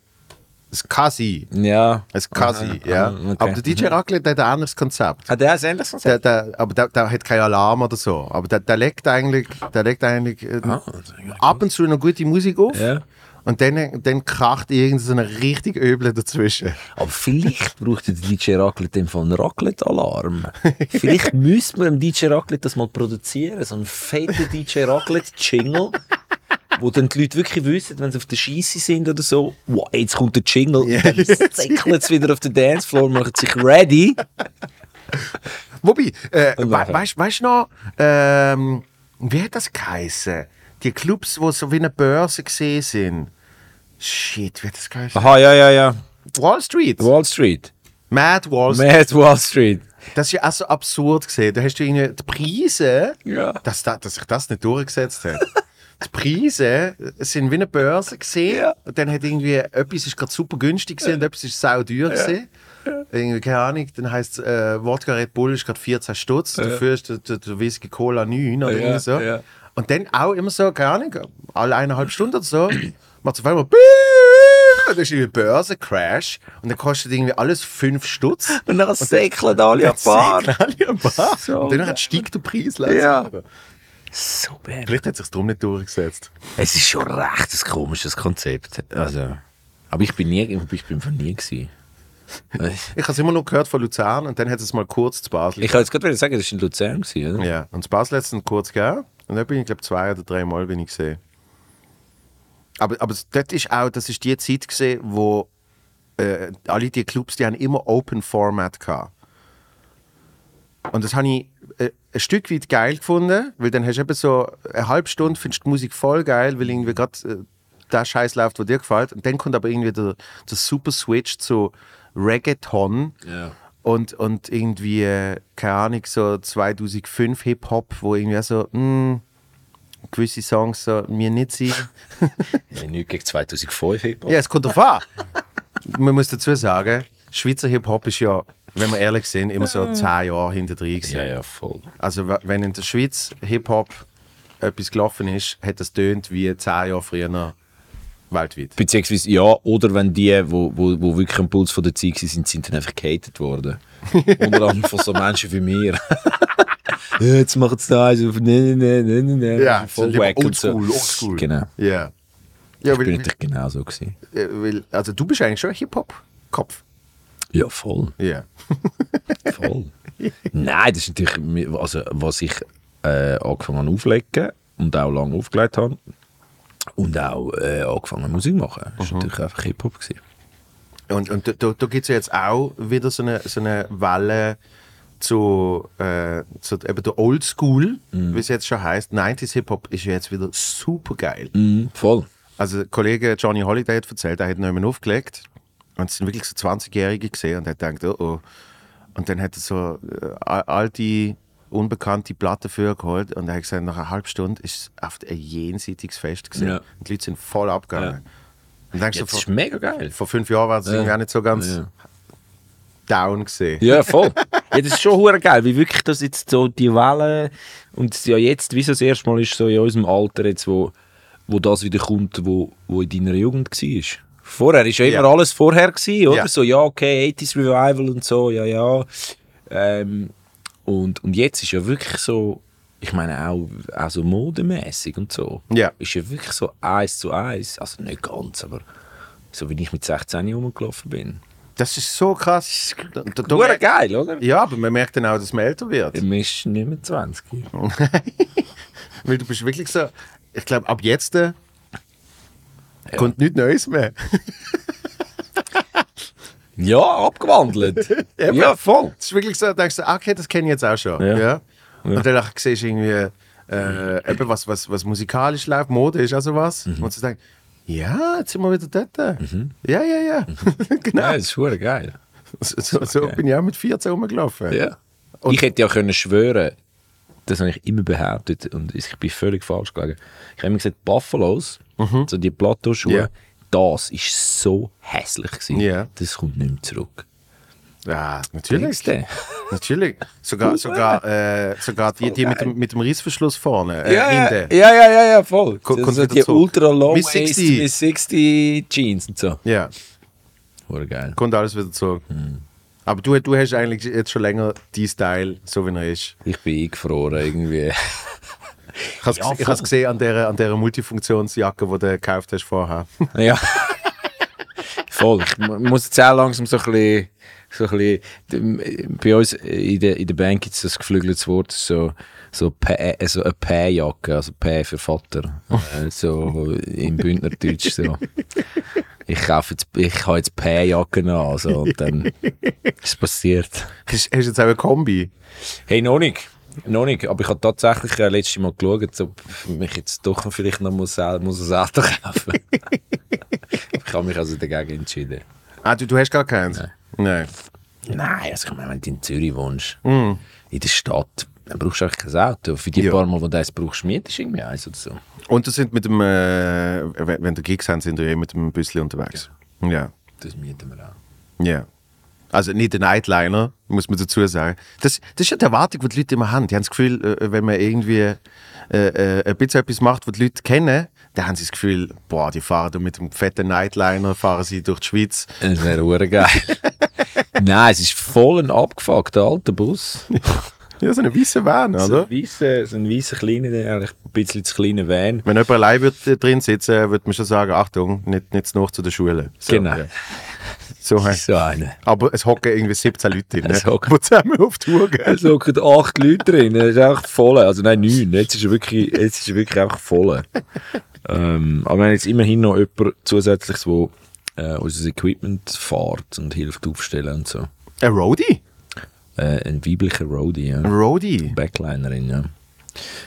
es kann sein. Ja. Es kann Aha, sein, ja. aha, okay. Aber der DJ Raclette hat ein anderes Konzept. Ah, der ist ähnlich Der, der, aber der, der hat keinen Alarm oder so. Aber der, der legt eigentlich, der legt eigentlich äh, Ah, ab und zu noch gute Musik auf. Ja. Und dann, dann kracht irgend so eine richtig Öble dazwischen. Aber vielleicht braucht der DJ Raclette Fall einen Raclette-Alarm. vielleicht müsste man dem DJ Raclette das mal produzieren, so einen fetten DJ Raclette-Jingle, wo dann die Leute wirklich wissen, wenn sie auf der Scheisse sind oder so, wow, jetzt kommt der Jingle, und dann zickeln sie wieder auf den Dancefloor, machen sich ready. Wobei, äh, we weißt du noch, ähm, wie hat das geheißen? Die Clubs, die so wie eine Börse gesehen sind. Shit, wie hat das geheißen? Aha, ja, ja, ja. Wall Street. Wall Street. Mad Wall Street. Mad Wall Street. Das ist ja auch so absurd gesehen. Da hast du irgendwie die Preise, Ja. dass, da, dass sich das nicht durchgesetzt hat. Die Preise sind wie eine Börse gesehen. Ja. Und dann hat irgendwie etwas ist gerade super günstig gesehen und etwas ist sau teuer gesehen. Irgendwie, keine Ahnung, dann heisst es, äh, Wodka Red Bull ist gerade 14 Stutz, dafür ist der, der, der Whisky Cola 9 oder Ja, irgendwie so. ja. Und dann auch immer so, keine Ahnung, alle eineinhalb Stunden oder so, macht es auf einmal dann ist irgendwie Börsencrash und dann kostet irgendwie alles 5 Stutz. Und dann säckeln alle ein paar. So und dann steigt der Preis Ja. langsam. So bad. Vielleicht hat es sich darum nicht durchgesetzt. Es ist schon recht ein komisches Konzept. Also, aber ich bin nie, ich bin von nie gewesen. Ich habe es immer noch gehört von Luzern und dann hat es mal kurz zu Basel. Ich kann jetzt gerade sagen, das war in Luzern, gewesen, oder? ja, und zu Basel hat es kurz gegeben und dann bin ich glaube zwei oder drei Mal bin ich gesehen. Aber, aber das ist auch, das ist die Zeit gesehen, wo äh, alle die Clubs, die haben immer Open Format gehabt. Und das habe ich äh, ein Stück weit geil gefunden, weil dann hast du eben so eine halbe Stunde, findest du die Musik voll geil, weil irgendwie gerade äh, der Scheiß läuft, der dir gefällt. Und dann kommt aber irgendwie der, der super Switch zu Reggaeton. Ja. Und, und irgendwie, äh, keine Ahnung, so 2005 Hip-Hop, wo irgendwie so, mh, gewisse Songs so mir nicht sind. Ja, nichts gegen 2005 Hip-Hop. Ja, es kommt drauf an. Man muss dazu sagen, Schweizer Hip-Hop ist ja, wenn wir ehrlich sind, immer so zehn Jahre hinter drin ja, ja, voll. Also wenn in der Schweiz Hip-Hop etwas gelaufen ist, hat das tönt wie zehn Jahre früher weltweit. Beziehungsweise ja, oder wenn die, wo, wo, wo wirklich am Puls von der Zeit waren, sind, sind dann einfach gehatet worden. Unter anderem von so Menschen wie mir. jetzt macht es da also, ne, ne, ne, ne, ne. Ja, voll wack und so. oldschool, oldschool. Genau. Ja. Ja, Ich bin weil, natürlich genauso gewesen. äh, weil, also du bist eigentlich schon ein Hip-Hop-Kopf. Ja, voll. Ja. Voll. Nein, das ist natürlich, also, was ich äh, angefangen habe auflegen und auch lange aufgelegt habe und auch äh, angefangen Musik machen. Das war natürlich einfach Hip-Hop. Und, und da, da, gibt es ja jetzt auch wieder so eine, so eine Welle zu, äh, zu eben der Old School, wie es jetzt schon heißt. 90s Hip-Hop ist ja jetzt wieder super geil. Mhm, voll. Also der Kollege Johnny Holiday hat erzählt, er hat noch jemanden aufgelegt und es sind wirklich so 20-Jährige gesehen und er hat gedacht, oh oh. Und dann hat er so äh, al- alte, unbekannte Platten für geholt und er hat gesagt, nach einer halben Stunde ist es oft ein jenseitiges Fest gesehen. Ja. Und die Leute sind voll abgegangen. Und denkst Ja, du, das ist vor, mega geil. vor fünf Jahren war es auch nicht so ganz Ja. down gesehen. Ja, voll. ja, das ist schon hure geil, wie wirklich das jetzt so die Welle und es ja jetzt, wie so das erste Mal ist, so in unserem Alter jetzt, wo, wo das wieder kommt, wo, wo in deiner Jugend war. Vorher ist ja immer Ja. alles vorher gewesen, oder? Ja. So, ja, okay, 80s Revival und so, ja, ja. Ähm, und, und jetzt ist ja wirklich so, ich meine auch, auch so modemäßig und so. Ja. Ist ja wirklich so eins zu eins, also nicht ganz, aber so wie ich mit 16 rumgelaufen bin. Das ist so krass. Da, da, da geil, oder? ja, aber man merkt dann auch, dass man älter wird. Du bist nicht mehr 20. Weil du bist wirklich so, ich glaube, ab jetzt äh, kommt nichts Neues mehr. Ja, abgewandelt. Ja, voll. Es ist wirklich so, denkst du, ah, okay, das kenne ich jetzt auch schon. Ja. Ja. Und dann siehst du irgendwie, äh, eben was, was, was musikalisch läuft, Mode ist auch sowas. Mhm. Und du denkst, ja, jetzt sind wir wieder dort. Ja, ja, ja. genau. Ja, das ist hure geil. So, so, so geil. bin ich auch mit 14 rumgelaufen. Ja. Und- ich hätte ja können schwören, das habe ich immer behauptet und ich bin völlig falsch gelegen. Ich habe immer gesagt, Buffalos, so die Plateauschuhe, Ja. Das ist so hässlich gewesen. Ja. Das kommt nicht mehr zurück. Ja, natürlich. Natürlich. Sogar, sogar, äh, sogar die, die mit dem, mit dem Reißverschluss vorne, äh, ja, ja, hinten. ja, ja, ja, ja, voll. Sind wieder die zurück. ultra low Bis waist 60. bis 60 Jeans und so. Ja, Hure geil. kommt alles wieder zurück. Hm. Aber du, du hast eigentlich jetzt schon länger die Style, so wie er ist. Ich bin eingefroren irgendwie. Ich habe Ja, es gesehen an der, an der Multifunktionsjacke, die du gekauft hast vorher. Ja. Voll. Ich mu- muss jetzt auch langsam so ein bisschen, so ein bisschen bei uns in der, in der Bank gibt es das geflügeltes Wort, so, so, Pä, also eine Päjacke, also Pä für Vater. Äh, so im Bündnerdeutsch so. Ich kaufe jetzt, ich habe jetzt Päjacken an, so, und dann ist es passiert. Hast, hast du jetzt auch eine Kombi? Hey, noch nicht. Noch nicht, aber ich habe tatsächlich äh, letztes Mal geschaut, ob ich mich jetzt doch vielleicht noch muss, sel- muss ein Auto kaufen Ich habe mich also dagegen entschieden. Ah, du, du hast gar keins? Nein. Nein, also ich meine, wenn du in Zürich wohnst, in der Stadt, dann brauchst du eigentlich kein Auto. Für die Ja. paar Mal, wo du eins brauchst, mietest du irgendwie eins oder so. Und du sind mit dem, äh, wenn, du Gigs haben, sind wir eh mit dem Büsschen unterwegs. Ja. Das mieten wir auch. Ja. Also nicht der Nightliner, muss man dazu sagen. Das, das ist ja die Erwartung, die die Leute immer haben. Die haben das Gefühl, äh, wenn man irgendwie äh, äh, ein bisschen etwas macht, was die Leute kennen, dann haben sie das Gefühl, boah, die fahren da mit dem fetten Nightliner, fahren sie durch die Schweiz. Das wäre geil. Nein, es ist voll ein abgefuckter alter Bus. Ja, so eine weiße Van, So oder? ein so ein weisser kleiner, eigentlich ein bisschen zu kleiner Van. Wenn jemand allein wird, äh, drin sitzen würde man schon sagen, Achtung, nicht, nicht noch zu der Schule. So, Genau. ja. So, So eine. Aber es hocken irgendwie 17 Leute drin, Es ne? die zusammen auf die Tour gehen. Es hocken acht Leute drin, das ist einfach voll. Also nein, neun. Jetzt ist er wirklich, jetzt ist wirklich einfach voll. ähm, aber wir haben jetzt immerhin noch jemand zusätzliches, wo äh, unser Equipment fährt und hilft aufstellen und so. Ein Roadie? Äh, ein weiblicher Roadie, ja. Roadie. Backlinerin, ja.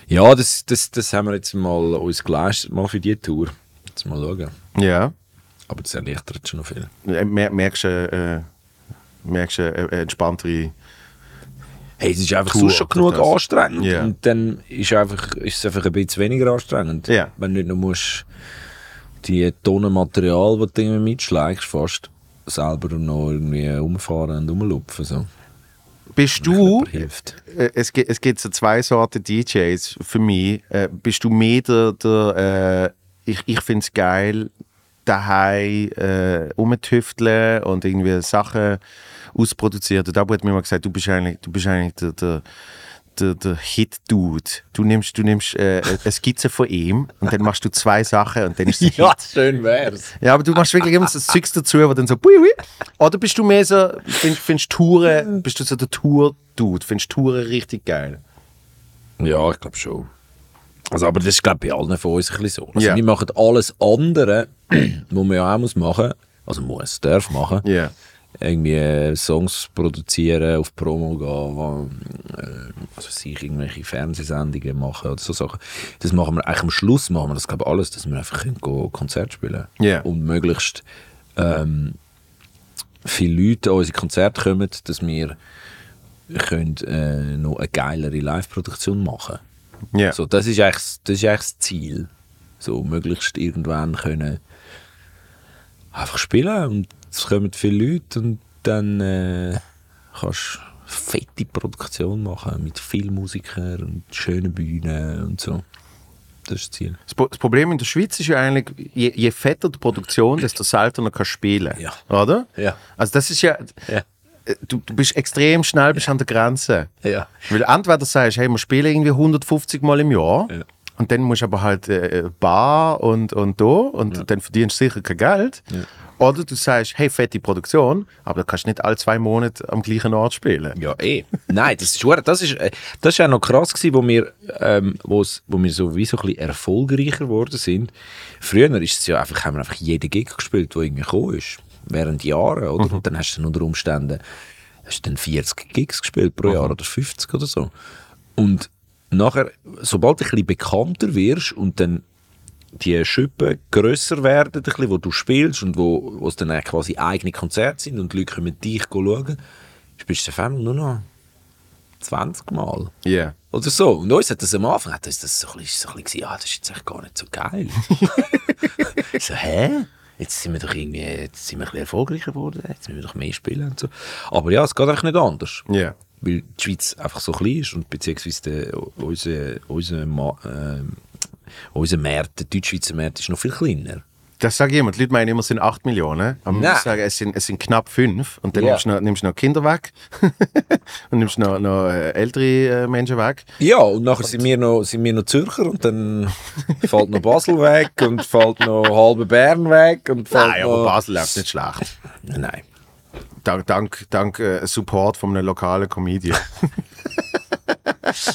Ja, das, das, das haben wir jetzt mal uns geleistet, mal für die Tour. Jetzt mal schauen. Ja. Aber das erleichtert schon noch viel. Mer- Merkst du äh, merkst du, äh, entspanntere. Hey, es ist einfach Tour, sonst schon genug das- anstrengend. Ja. Und dann ist, einfach, ist es einfach ein bisschen weniger anstrengend. Ja. Wenn du nicht noch musst, die Tonnen Material, die du irgendwie mitschlägst, fast selber noch irgendwie umfahren und rumlupfen. So. Bist du, äh, es, gibt, es gibt so zwei Sorten DJs für mich. Äh, bist du mehr der, der äh, ich, ich finde es geil, daheim äh, rumtüfteln und irgendwie Sachen ausproduzieren. Der Dabu hat mir mal gesagt, du bist eigentlich, du bist eigentlich der, der, der, der Hit-Dude. Du nimmst, du nimmst äh, eine Skizze von ihm und dann machst du zwei Sachen und dann ist es Hit. schön wär's. Ja, aber du machst wirklich immer so das Zeugs dazu, wo dann so bui, bui. Oder bist du mehr so, find, findest Touren, bist du so der Tour-Dude, findest Touren richtig geil? Ja, ich glaube schon. Also, aber das ist, glaube ich, bei allen von uns ein bisschen so. Also, Ja. Wir machen alles andere, was man ja auch muss machen also muss, darf machen. Ja. Irgendwie äh, Songs produzieren, auf Promo gehen, wo, äh, also sich irgendwelche Fernsehsendungen machen oder so Sachen. Das machen wir eigentlich am Schluss, machen wir das glaube ich alles, dass wir einfach können Konzert spielen Ja. Und möglichst ähm, viele Leute an unsere Konzerte kommen, dass wir können, äh, noch eine geilere Live-Produktion machen Ja. so, das, ist eigentlich, das ist eigentlich das Ziel. So, möglichst irgendwann können einfach spielen und es kommen viele Leute und dann äh, kannst du fette Produktion machen mit vielen Musikern und schönen Bühnen und so. Das ist das Ziel. Das, Pro- das Problem in der Schweiz ist ja eigentlich, je, je fetter die Produktion, desto seltener kannst du spielen. Ja. Oder? Ja. Also das ist ja, Ja. Äh, du, du bist extrem schnell bist an der Grenze. Ja. Weil entweder sagst hey, wir spielen irgendwie 150 Mal im Jahr Ja. und dann musst du aber halt äh, Bar und, und da und dann verdienst du sicher kein Geld. Oder du sagst, hey, fette Produktion, aber du kannst nicht alle zwei Monate am gleichen Ort spielen. Ja, eh. Nein, das ist, das ist, äh, das ist auch noch krass gewesen, wo wir, ähm, wo wir so wie so ein bisschen erfolgreicher geworden sind. Früher ist es ja einfach, haben wir einfach jeden Gig gespielt, der irgendwie gekommen ist. Während Jahren, oder? Und dann hast du dann unter Umständen hast du dann 40 Gigs gespielt pro Jahr oder 50 oder so. Und nachher, sobald du ein bisschen bekannter wirst und dann die Schippen grösser werden, ein bisschen, wo du spielst und wo, wo es dann quasi eigene Konzerte sind und die Leute kommen dich schauen, spielst du auf einmal nur noch 20 Mal. Ja. Oder so. Und uns hat das am Anfang hat uns das so ein bisschen, so ein bisschen ja, das ist jetzt echt gar nicht so geil. so, hä? Jetzt sind wir doch irgendwie, jetzt sind wir ein bisschen erfolgreicher geworden, jetzt müssen wir doch mehr spielen und so. Aber ja, es geht eigentlich nicht anders. Ja. Weil die Schweiz einfach so klein ist und beziehungsweise der, unser, unser, Ma- ähm, unser Markt, der Deutschschweizer Markt ist noch viel kleiner. Das sage ich immer. Die Leute meinen immer, es sind 8 Millionen. Aber man muss sagen, es sind, es sind knapp 5. Und dann Ja. nimmst, du noch, nimmst du noch Kinder weg. und nimmst noch, noch äh, ältere äh, Menschen weg. Ja, und nachher sind wir noch, sind wir noch Zürcher und dann fällt noch Basel weg und fällt noch halbe Bern weg und fällt Nein, aber noch... Basel läuft nicht schlecht. Nein. Dank, dank, dank äh, Support von einem lokalen Comedian.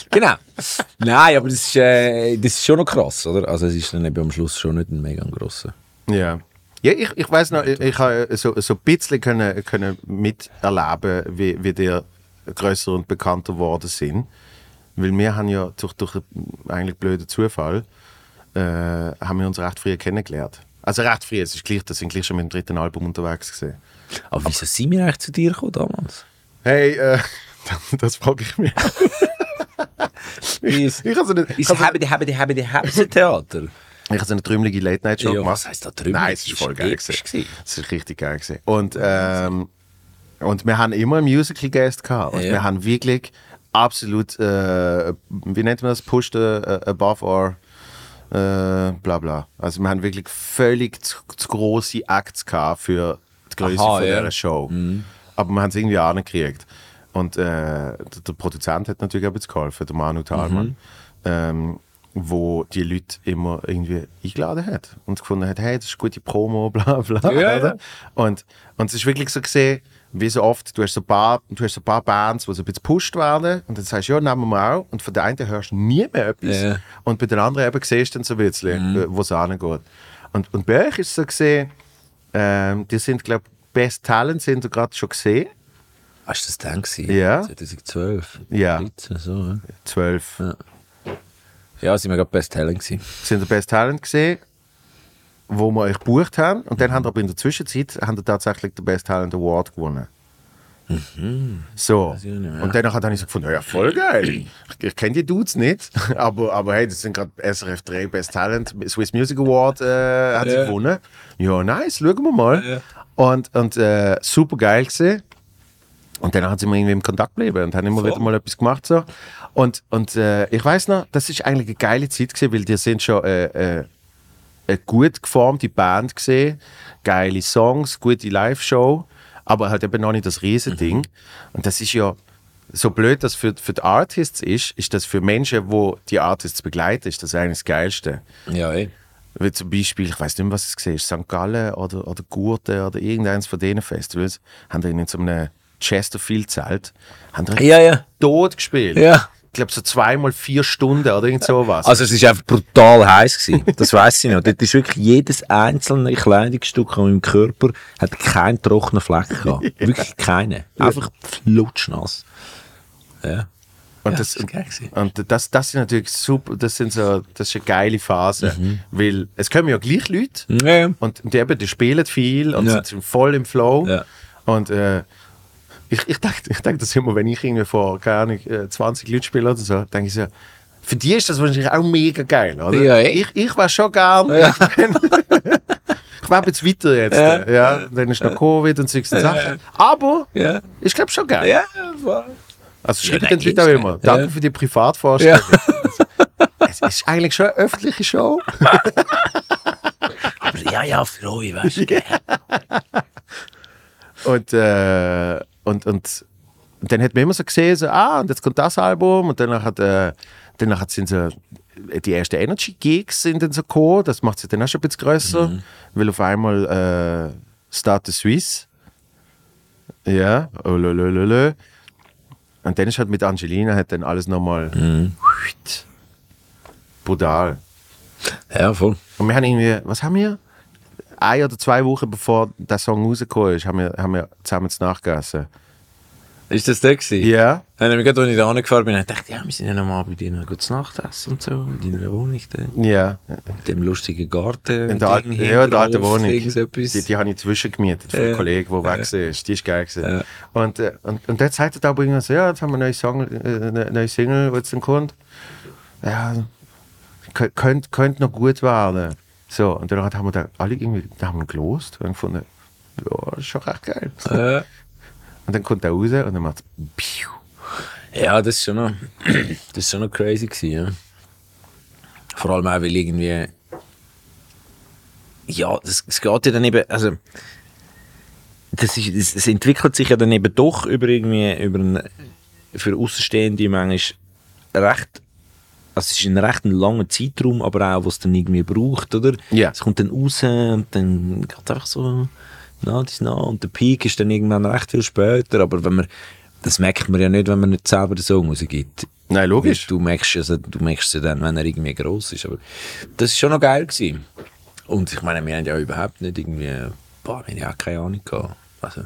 Genau. Nein, aber das ist, äh, das ist schon noch krass, oder? Also es ist dann eben am Schluss schon nicht ein mega grosser. Ja. Ja, ich, ich weiß noch, ich, ich habe so, so ein bisschen können, können miterleben, wie, wie die grösser und bekannter geworden sind. Weil wir haben ja durch, durch einen eigentlich blöden Zufall äh, haben wir uns recht früh kennengelernt. Also recht früh, es ist gleich, das sind gleich schon mit dem dritten Album unterwegs gewesen. Aber wieso sind wir eigentlich zu dir gekommen damals? Hey, äh, das frage ich mich. Ist, Ich habe so eine, ich ist habe so, Habede, Habede, Habede, Habede Theater? Ich habe so eine trümmelige Late-Night-Show Ja, gemacht. was heisst da drüben? Nein, es ist Das voll geil. Es ist richtig geil gewesen. Und, ähm, und wir haben immer Musical-Guest gehabt. Und Ja. wir haben wirklich absolut, äh, wie nennt man das, pushed äh, above our äh, bla bla. Also wir haben wirklich völlig zu, zu grosse Acts gehabt für die Größe Aha, von ja. Mhm. dieser Show. Aber wir haben es irgendwie angekriegt. Und äh, der, der Produzent hat natürlich auch ein bisschen geholfen, der Manu Thalmann. Mhm. Ähm, wo die Leute immer irgendwie eingeladen hat und gefunden hat, hey, das ist gute Promo, bla bla. Ja, ja. Und, und es ist wirklich so gesehen, wie so oft, du hast so ein paar, du hast so paar Bands, die so ein bisschen gepusht werden und dann sagst du, ja, nehmen wir mal auch. Und von der einen hörst du nie mehr etwas. Ja. Und bei den anderen eben siehst du dann so ein bisschen, äh, wo es angeht. Und, und bei euch ist es so gesehen, ähm, die sind, glaube ich, Best Talent sind ihr gerade schon gesehen. Hast du das dann gewesen? Ja. 2012? Ja. 13, so, ja. 12. Ja, sind wir gerade Best Talent gewesen. sind der Best Talent gesehen, wo wir euch gebucht haben. Und dann haben wir aber in der Zwischenzeit haben wir tatsächlich den Best Talent Award gewonnen. So. nicht mehr. Und dann habe ich so gefunden, ja, voll geil. Ich, kenne die Dudes nicht, aber, aber hey, das sind gerade SRF 3 Best Talent, Swiss Music Award äh, hat sie Ja. gewonnen. Ja, nice, schauen wir mal. Und, und äh, super geil gesehen. Und dann sind wir irgendwie im Kontakt geblieben und haben immer wieder mal etwas gemacht. So. Und, und äh, ich weiß noch, das ist eigentlich eine geile Zeit gewesen, weil die sind schon äh, äh, eine gut geformte Band gesehen, geile Songs, gute Live-Show, aber halt eben noch nicht das Riesending. Und das ist ja so blöd, das für, für die Artists ist, ist das für Menschen, wo die Artists begleiten, ist das eigentlich das Geilste. Ja, ey. Wie zum Beispiel, ich weiß nicht mehr, was es war, St. Gallen oder, oder Gurten oder irgendeins von diesen Festivals, haben die in so einem Chesterfield-Zelt, haben die Ja, ja. tot gespielt. Ja. Ich glaube so zweimal vier Stunden oder irgend sowas. Also es war einfach brutal heiß gewesen. Das weiß ich noch. Dort ist wirklich jedes einzelne Kleidungsstück an meinem Körper hat keinen trockenen Fleck gehabt. Wirklich keinen. Einfach flutschnass. Ja. und ja, das, das ist geil gewesen. und das, das sind natürlich super, das sind so, das ist eine geile Phase, Mhm. weil es kommen ja gleich Leute Ja. und die, eben, die spielen viel und Ja. sind voll im Flow Ja. und äh, ich, ich denke ich denk das immer, wenn ich irgendwie vor, keine Ahnung, äh, 20 Leute spiele oder so, denke ich so, für die ist das wahrscheinlich auch mega geil, oder? Ja, ich, ich war schon gern. Ja. Ich war jetzt weiter jetzt. Ja. Ja. Dann ist noch Covid und solche Sachen. Aber Ja. ich glaube schon geil. Ja, voll. Also schreibt Ja, den Leuten auch immer. Danke für die Privatvorstellung. Ja. Es ist eigentlich schon eine öffentliche Show. Aber ja, ja, für euch, weißt du. Und, äh, und, und dann hat man immer so gesehen, so, ah, und jetzt kommt das Album. Und danach hat, äh, danach hat sind so die ersten Energy Gigs sind dann so gekommen. Das macht sie dann auch schon ein bisschen grösser. Weil auf einmal äh, Start the Swiss. Ja, oh, lö, lö, lö, lö. Und dann ist halt mit Angelina hat dann alles nochmal brutal. Ja, voll. Und wir haben irgendwie, was haben wir? Ein oder zwei Wochen bevor der Song rausgekommen ist, haben wir, haben wir zusammen zu nachgegessen. Ist das der gewesen? Ja. Ja, nämlich gerade, als ich da angefahren bin, habe ich gedacht, ja, wir sind ja nochmal bei dir noch gutes Nachtessen und so, in deiner Wohnung da. Ja. Mit dem lustigen Garten. In der, alten, Ding ja, in der alten Wohnung. irgendetwas. Die, die habe ich zwischengemietet von einem Ja. Kollegen, der weg ist. Die ist geil. Gewesen. Ja. Und, äh, und, und dann sagt er aber irgendwann so, ja, jetzt haben wir eine neue, Song, äh, eine neue Single, die jetzt dann kommt. Ja, kö- könnte könnt noch gut werden. So, und dann haben wir da alle irgendwie wir gelost und gefunden, ja, das ist schon recht geil. Ja. Und dann kommt er raus und dann macht es Ja, das ist schon noch, das ist schon noch crazy gewesen, ja. Vor allem auch, weil irgendwie, ja, es, es geht ja dann eben, also, das ist, es, es entwickelt sich ja dann eben doch über irgendwie, über einen, für Außenstehende manchmal recht, also es ist ein recht langer Zeitraum, aber auch, was es dann irgendwie braucht, oder? Ja. Es kommt dann raus und dann geht es einfach so nach dies nach und der Peak ist dann irgendwann recht viel später, aber wenn man, das merkt man ja nicht, wenn man nicht selber den Song rausgibt. Nein, logisch. Du merkst, also, du merkst es dann, wenn er irgendwie gross ist. Aber das ist schon noch geil gewesen. Und ich meine, wir haben ja überhaupt nicht irgendwie, boah, wir haben ja auch keine Ahnung gehabt. Also,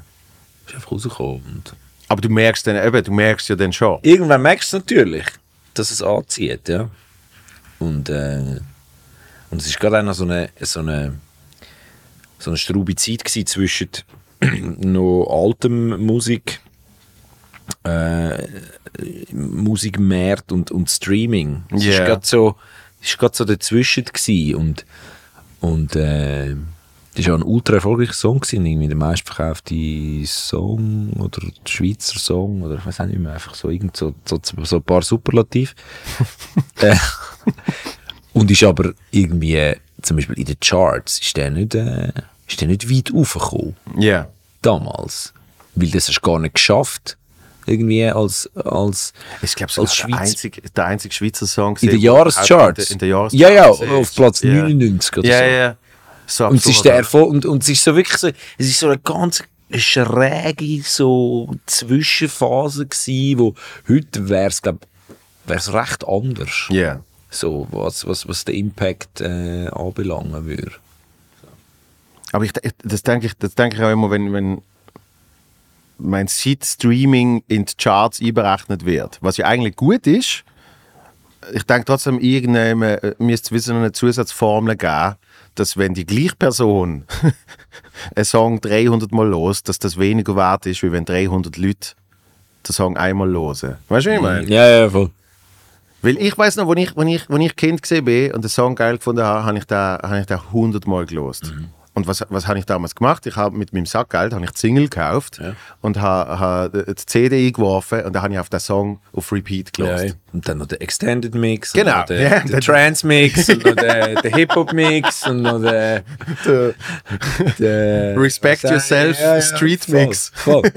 ist einfach rausgekommen. Aber du merkst dann eben, du merkst ja dann schon. irgendwann merkst du natürlich, dass es anzieht, ja. Und, äh, und es ist gerade auch noch so eine, so eine, so eine straube Zeit zwischen noch altem Musik, äh, Musikmarkt und, und Streaming. Es ist gerade so, es ist gerade so dazwischen gewesen und, und äh, das war ja ein ultra erfolgreicher Song, gewesen, irgendwie der meistverkaufte Song oder der Schweizer Song oder ich weiß auch nicht mehr, einfach so, irgend so, so, so ein paar Superlativ. äh, und ist aber irgendwie, äh, zum Beispiel in den Charts, ist der nicht, äh, ist der nicht weit aufgekommen Ja. damals. Weil das hast du gar nicht geschafft. Irgendwie als, als, Ich glaube, als sogar der Schweiz. einzige, der einzige Schweizer Song in den gewesen, der Jahrescharts. In den Jahrescharts. ja, ja, auf Platz Ja. 99 oder Ja, so. ja. So Und es ist der? Erfolg, und, und es ist so wirklich so, es ist so eine ganz schräge so Zwischenphase gewesen, wo heute wäre es, glaube wär's recht anders. Ja. So, was, was, was den Impact äh, anbelangen würde. Aber ich, das denke ich, das denke ich auch immer, wenn, wenn, mein seit Streaming in die Charts einberechnet wird. Was ja eigentlich gut ist. Ich denke trotzdem, irgendwann äh, müsste es wie so eine Zusatzformel geben, dass wenn die gleiche Person einen Song 300 Mal los, dass das weniger wert ist, wie wenn 300 Leute den Song einmal hören. Weißt du, was ich meine? Ja, ja, voll. Weil ich weiß noch, als ich, als ich, als ich Kind gesehen bin und den Song geil gefunden habe, habe ich den, habe ich den 100 Mal gelost. Und was, was habe ich damals gemacht? Ich habe mit meinem Sackgeld habe ich die Single gekauft und habe, habe die CD eingeworfen und dann habe ich auf den Song auf Repeat Ja, gelost. ja. Und dann noch der Extended Mix, Genau, und der, ja, dann- Trance Mix, und noch der, der Hip Hop Mix und noch der, Der der Respect? Yourself Street voll, Mix. Voll.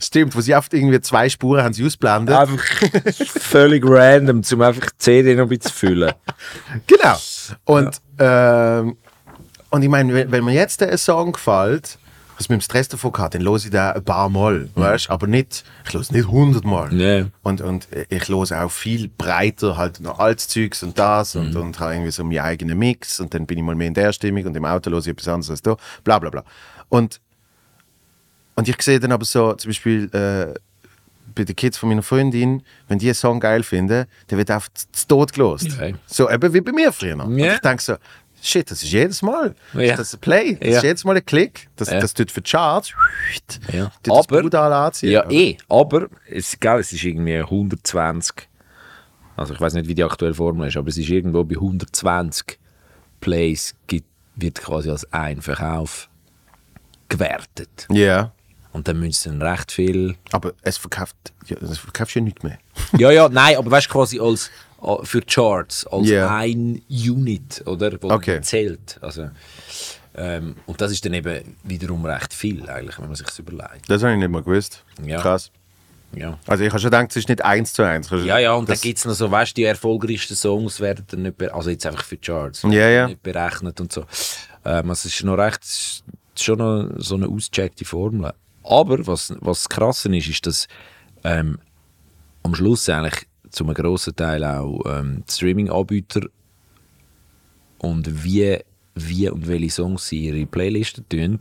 Stimmt, wo sie oft irgendwie zwei Spuren haben sie ausblendet. Einfach völlig random, um einfach die CD noch ein bisschen zu füllen. Genau. Und, ähm, und ich meine, wenn, mir jetzt der Song gefällt, was mit dem Stress davon gehabt, dann höre ich den ein paar Mal, weißt aber nicht, ich höre nicht 100 Mal. Ja. Und, und ich höre auch viel breiter halt noch altes Zeugs und das und, und habe irgendwie so meinen eigenen Mix und dann bin ich mal mehr in der Stimmung und im Auto höre ich etwas anderes als da, bla bla bla. Und, und ich sehe dann aber so, zum Beispiel äh, bei den Kids von meiner Freundin, wenn die einen Song geil finden, der wird einfach zu Tod gelost. Ja. So eben wie bei mir früher. Und Ja. ich denke so, shit, das ist jedes Mal. Ja. Das ist ein Play, das Ja. ist jedes Mal ein Klick. Das, Ja. das tut für die Charts. Ja. tut das Aber- brutal anziehen. Ja, eh. Aber es, gell, es ist irgendwie 120. Also ich weiß nicht, wie die aktuelle Formel ist, aber es ist irgendwo bei 120 Plays gibt, wird quasi als ein Verkauf gewertet. Ja. Und dann müssen sie recht viel. Aber es verkauft, ja, es verkauft ja nicht mehr. Ja, ja, nein, aber weißt du, quasi als für Charts, als Ja. ein Unit, oder? Wo Okay. zählt. Also, ähm, und das ist dann eben wiederum recht viel, eigentlich, wenn man sich das überlegt. Das habe ich nicht mal gewusst. Ja. Krass. Ja. Also ich habe schon gedacht, es ist nicht eins zu eins. Ja, ja, und dann gibt es noch so, weißt du, die erfolgreichsten Songs werden dann nicht, also jetzt einfach für Charts, Ja, ja. nicht berechnet und so. Ähm, also es ist noch recht, schon noch so eine ausgecheckte Formel. Aber was, was das Krasse ist, ist, dass ähm, am Schluss eigentlich zu einem grossen Teil auch ähm, Streaming-Anbieter und wie, wie und welche Songs sie in ihre Playlisten tun,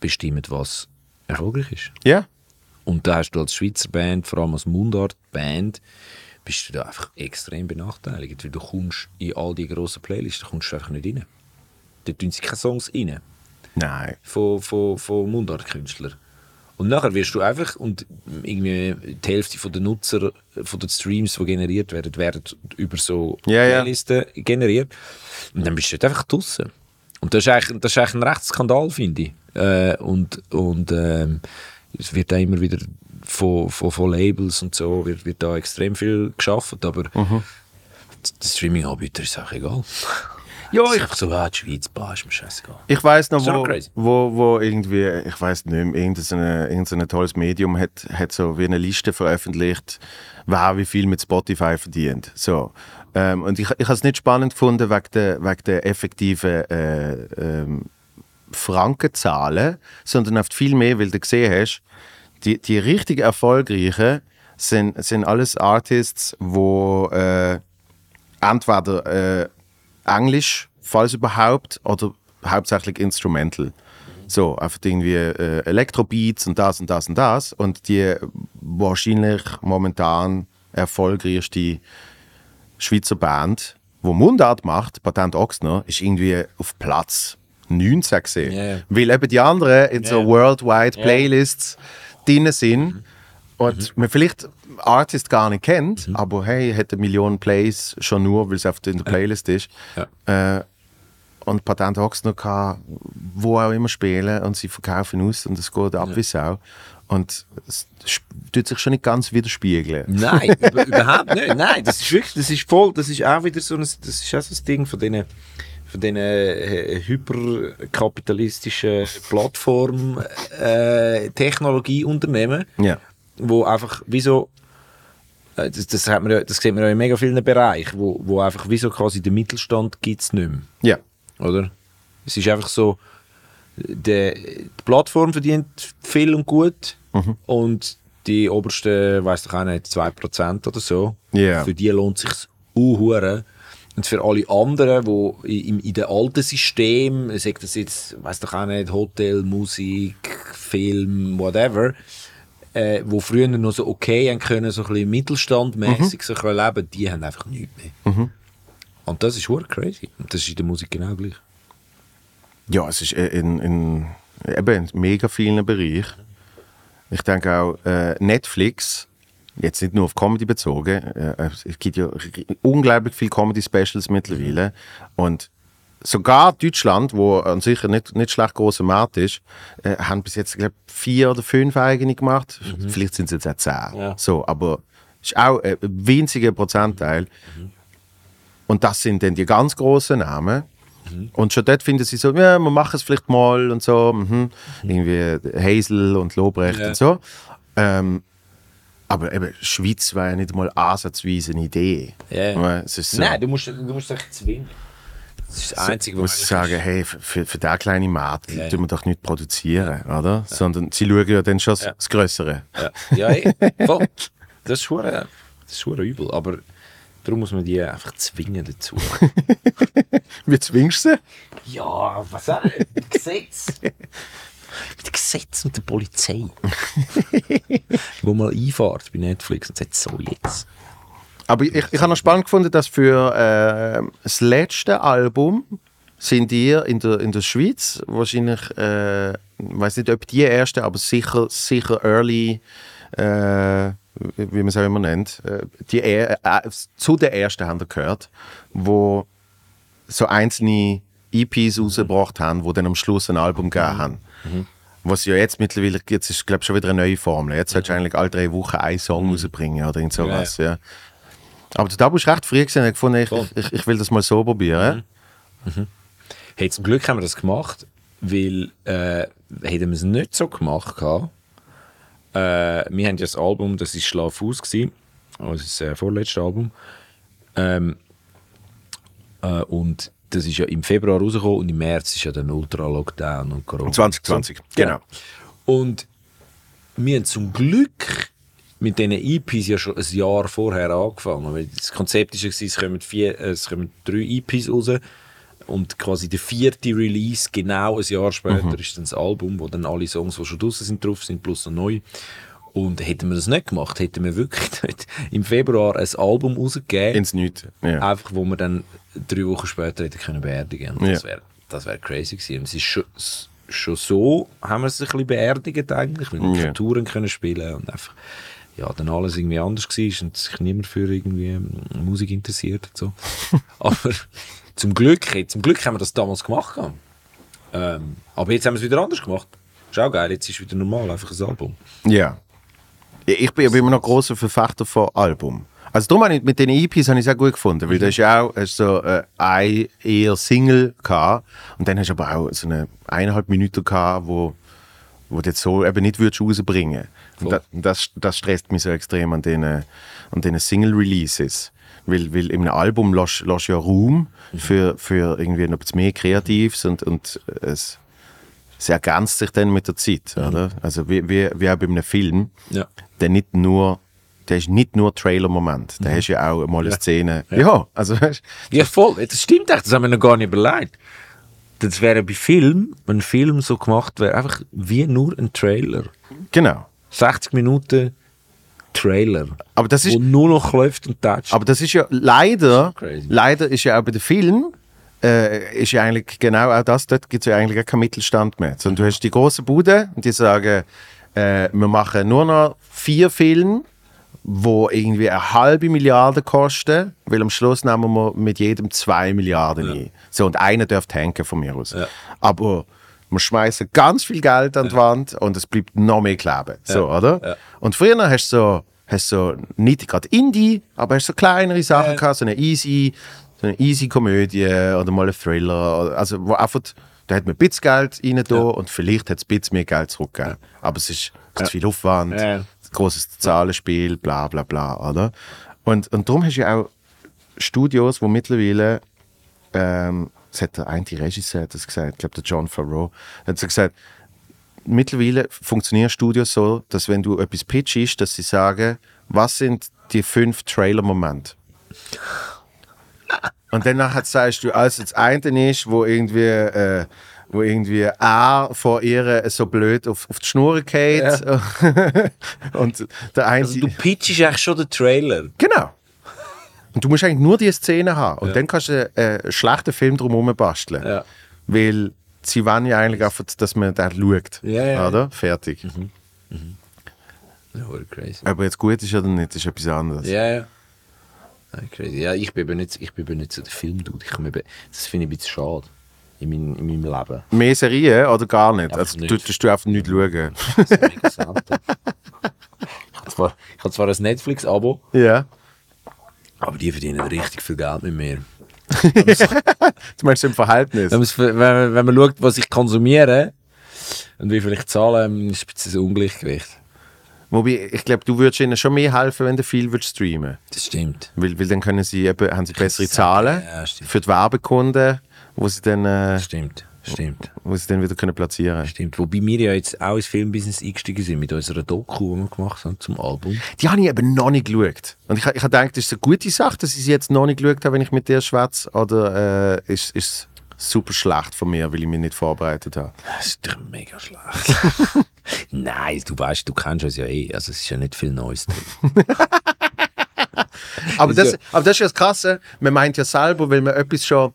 bestimmen, was erfolgreich ist. Ja. Und da hast du als Schweizer Band, vor allem als Mundart-Band, bist du da einfach extrem benachteiligt, weil du kommst in all die grossen Playlists, da kommst du einfach nicht rein. Da tun sie keine Songs rein Nein. von, von, von Mundart-Künstlern. Und nachher wirst du einfach, und irgendwie die Hälfte von der Nutzer, von den Streams, die generiert werden, werden über so Ja, ja. Playlisten generiert. Und dann bist du dort einfach draußen. Und das ist eigentlich, das ist eigentlich ein Rechtsskandal, finde ich. Äh, und und ähm, es wird auch immer wieder von, von, von Labels und so, wird, wird da extrem viel geschaffen, aber Mhm. der Streaming-Anbieter ist auch egal. Ja, ich, einfach so, ah, die Schweiz, bah, ist mir scheißegal. ich weiß noch, wo, wo, wo irgendwie, ich weiß nicht mehr, irgendein, irgendein tolles Medium hat, hat so wie eine Liste veröffentlicht, wer wie viel mit Spotify verdient. So. Ähm, und ich, ich habe es nicht spannend gefunden wegen der, wegen der effektiven äh, ähm, Frankenzahlen, sondern oft viel mehr, weil du gesehen hast, die, die richtig erfolgreichen sind, sind alles Artists, wo äh, entweder äh, Englisch, falls überhaupt, oder hauptsächlich Instrumental. So, einfach irgendwie äh, Elektrobeats und das und das und das. Und die wahrscheinlich momentan erfolgreichste Schweizer Band, wo Mundart macht, Patent Ochsner, ist irgendwie auf Platz 19 gesehen. Ja. Weil eben die anderen in so Ja. worldwide Playlists drin sind. Und man vielleicht Artist gar nicht kennt, aber hey, hat eine Million Plays schon nur, weil es auf der Playlist ist. Äh, und Patent Ochsner kann wo auch immer spielen und sie verkaufen aus und es geht ab wie Sau. Und es tut sich schon nicht ganz widerspiegeln. Nein, über, überhaupt nicht. Nein, das ist wirklich, das ist voll, das ist auch wieder so ein, das ist auch so ein Ding von diesen von diesen äh, hyperkapitalistischen Plattform äh, Technologieunternehmen, Ja. Wo einfach wie so äh, das, das, hat man ja, das sieht man ja in mega vielen Bereichen, wo, wo einfach wie so quasi den Mittelstand gibt es nicht mehr. Ja. Oder? Es ist einfach so, der, die Plattform verdient viel und gut und die obersten, weiß doch auch nicht, 2% oder so. Ja. Für die lohnt es sich uhuere. Und für alle anderen, die in, in dem alten System, sagt das jetzt, weiß doch auch nicht, Hotel, Musik, Film, whatever, äh, wo früher noch so okay haben können, so ein bisschen mittelstandmäßig so können leben, die haben einfach nichts mehr. Und das ist hure crazy. Und das ist in der Musik genau gleich. Ja, es ist äh, in, in, eben in mega vielen Bereichen. Ich denke auch, äh, Netflix, jetzt nicht nur auf Comedy bezogen, äh, es gibt ja unglaublich viele Comedy-Specials mittlerweile. Und sogar Deutschland, wo an sich nicht, nicht schlecht großer Markt ist, äh, haben bis jetzt, glaube vier oder fünf eigene gemacht. Vielleicht sind es jetzt auch zehn. Ja. So, aber es ist auch ein winziger Prozentteil. Und das sind dann die ganz großen Namen. Und schon dort finden sie so, ja, wir machen es vielleicht mal und so. Mhm. Irgendwie Hazel und Lobrecht Ja. und so. Ähm, aber eben, Schweiz war ja nicht mal ansatzweise eine Idee. Ja. Es so, Nein, du musst, du musst dich zwingen. Das ist das Einzige, Du musst eigentlich sagen, ist. hey, für, für, diesen kleinen Markt Ja. tun wir doch nicht produzieren, oder? Sondern sie schauen ja dann schon das- Ja. das Größere. Ja, ja eh, voll. Das ist schon übel, aber darum muss man die einfach zwingen dazu. Wie zwingst du sie? ja, was auch Gesetz. mit dem Gesetz und der Polizei. Wo mal einfahrt bei Netflix und sagt, so jetzt. Aber ich, ich habe noch spannend gefunden, dass für äh, das letzte Album sind ihr in der, in der Schweiz wahrscheinlich, äh, ich weiß nicht, ob die erste, aber sicher, sicher early, äh, wie man es auch immer nennt, äh, die äh, zu der ersten haben wir gehört, wo so einzelne EPs rausgebracht haben, wo dann am Schluss ein Album gegeben haben. Was ja jetzt mittlerweile, jetzt ist glaube ich schon wieder eine neue Formel. Jetzt solltest du eigentlich alle drei Wochen einen Song rausbringen oder irgend sowas. Ja. Aber da bist du recht früh gesehen. Ich gefunden, ich, Voll. ich, ich will das mal so probieren. Hey, zum Glück haben wir das gemacht, weil äh, hätten wir es nicht so gemacht gehabt, äh, wir haben ja das Album, das ist Schlaf aus gewesen, also das äh, vorletzte Album, ähm, äh, und das ist ja im Februar rausgekommen und im März ist ja der Ultra-Lockdown und Corona. 2020, So, genau. Und wir haben zum Glück mit diesen EPs ja schon ein Jahr vorher angefangen. Weil das Konzept war, es kommen, vier, äh, es kommen drei EPs raus und quasi der vierte Release, genau ein Jahr später, ist dann das Album, wo dann alle Songs, die schon draußen sind, drauf sind, plus noch neu. Und hätten wir das nicht gemacht, hätten wir wirklich im Februar ein Album rausgegeben, Ins Nichts. Ja. einfach wo wir dann drei Wochen später hätten können beerdigen können. Das wäre das wär crazy gewesen. Und es ist schon, schon so, haben wir es ein bisschen beerdigt eigentlich, weil wir Ja. Touren können spielen und einfach, ja, dann alles irgendwie anders war und sich niemand für irgendwie ähm, Musik interessiert und so. aber zum Glück, zum Glück haben wir das damals gemacht. Ähm, aber jetzt haben wir es wieder anders gemacht. Ist auch geil, jetzt ist es wieder normal, einfach ein Album. Ja. Ja, Ich bin, ich bin immer noch großer Verfechter von Album. Also darum habe ich, mit den EPs habe ich es auch gut gefunden, weil da ist ja auch hast so äh, ein eher Single gehabt und dann hast du aber auch so eine eineinhalb Minuten gehabt, wo wo du jetzt so eben nicht würdest rausbringen. Und Voll. das, das, stresst mich so extrem an den an den Single Releases, weil, weil in einem Album lässt du ja Raum für, für irgendwie noch etwas mehr Kreatives und, und es es ergänzt sich dann mit der Zeit, oder? Also wie, wie, wie auch bei einem Film, Ja. der nicht nur, der ist nicht nur Trailer-Moment, da hast du ja auch mal eine Szene. Ja, Ja. also weißt, Ja, voll. Das stimmt echt. Das haben wir noch gar nicht überlegt. Das wäre bei Film, wenn ein Film so gemacht wäre, einfach wie nur ein Trailer. genau. 60 Minuten Trailer. Aber das ist, Wo nur noch läuft und toucht. aber das ist ja leider, crazy. leider ist ja auch bei den Filmen, äh, ist ja eigentlich genau auch das, dort gibt es ja eigentlich keinen Mittelstand mehr. Sondern du hast die großen Bude und die sagen, äh, wir machen nur noch vier Filme, wo irgendwie eine halbe Milliarde kosten, weil am Schluss nehmen wir mit jedem zwei Milliarden ein. So, und einer dürfte hängen von mir aus. Ja. Aber wir schmeißen ganz viel Geld an die Wand und es bleibt noch mehr kleben. So, oder? Ja. Und früher hast du so, hast so nicht gerade Indie, aber hast so kleinere Sachen Ja. gehabt, so eine easy, so eine easy Komödie oder mal ein Thriller. Also wo einfach, da hat man ein bisschen Geld rein da und vielleicht hat es ein bisschen mehr Geld zurückgegeben. Aber es ist zu viel Aufwand, Ja. Großes Zahlenspiel, bla bla bla, oder? Und, und darum hast du ja auch Studios, wo mittlerweile, ähm, das hat der eine Regisseur das gesagt, ich glaube der John Favreau, hat gesagt, mittlerweile funktionieren Studios so, dass wenn du etwas pitchst, dass sie sagen, was sind die fünf Trailer-Momente? Und danach sagst du, also das eine ist, wo irgendwie, äh, wo irgendwie er vor ihr so blöd auf, auf die Schnur geht. und der eine. Also du pitchst eigentlich schon den Trailer. Genau. Und du musst eigentlich nur diese Szene haben. Und dann kannst du einen, einen schlechten Film drumherum basteln. Ja. Weil sie wollen ja eigentlich einfach, dass man da schaut. Ja, ja. Oder? Fertig. Ja, voll crazy. Ob er jetzt gut ist oder nicht, ist etwas anderes. Ja, ja. Ja, crazy. Ja, ich bin eben nicht, ich bin eben nicht so der Filmdude. Das finde ich ein bisschen schade in, mein, in meinem Leben. Mehr Serien oder gar nicht? Einfach Also, nicht. du tust du einfach nicht schauen. Das ist mega selten. Ich habe zwar, ich habe zwar ein Netflix-Abo, ja. aber die verdienen richtig viel Geld mit mir. Du meinst im Verhältnis. Wenn, wenn, man- wenn man schaut, was ich konsumiere und wie viel ich zahle, ist ein bisschen ein Ungleichgewicht. Wobei, ich glaube, du würdest ihnen schon mehr helfen, wenn du viel würdest streamen Das stimmt. weil, weil dann können sie eben, haben sie bessere Zahlen Ja, für die Werbekunden, wo sie dann, äh, Stimmt. Stimmt. wo sie dann wieder können platzieren Stimmt. Wobei wir ja jetzt auch ins Filmbusiness eingestiegen sind mit unserer Doku, die wir gemacht haben zum Album. Die habe ich eben noch nicht geschaut. Und ich, ich habe gedacht, das ist eine gute Sache, dass ich sie jetzt noch nicht geschaut habe, wenn ich mit dir schwätze. Oder äh, ist es super schlecht von mir, weil ich mich nicht vorbereitet habe? Das ist doch mega schlecht. Nein, du weißt, du kennst uns ja eh. Also es ist ja nicht viel Neues drin. Aber das, aber das ist ja das Krasse. Man meint ja selber, weil man etwas schon,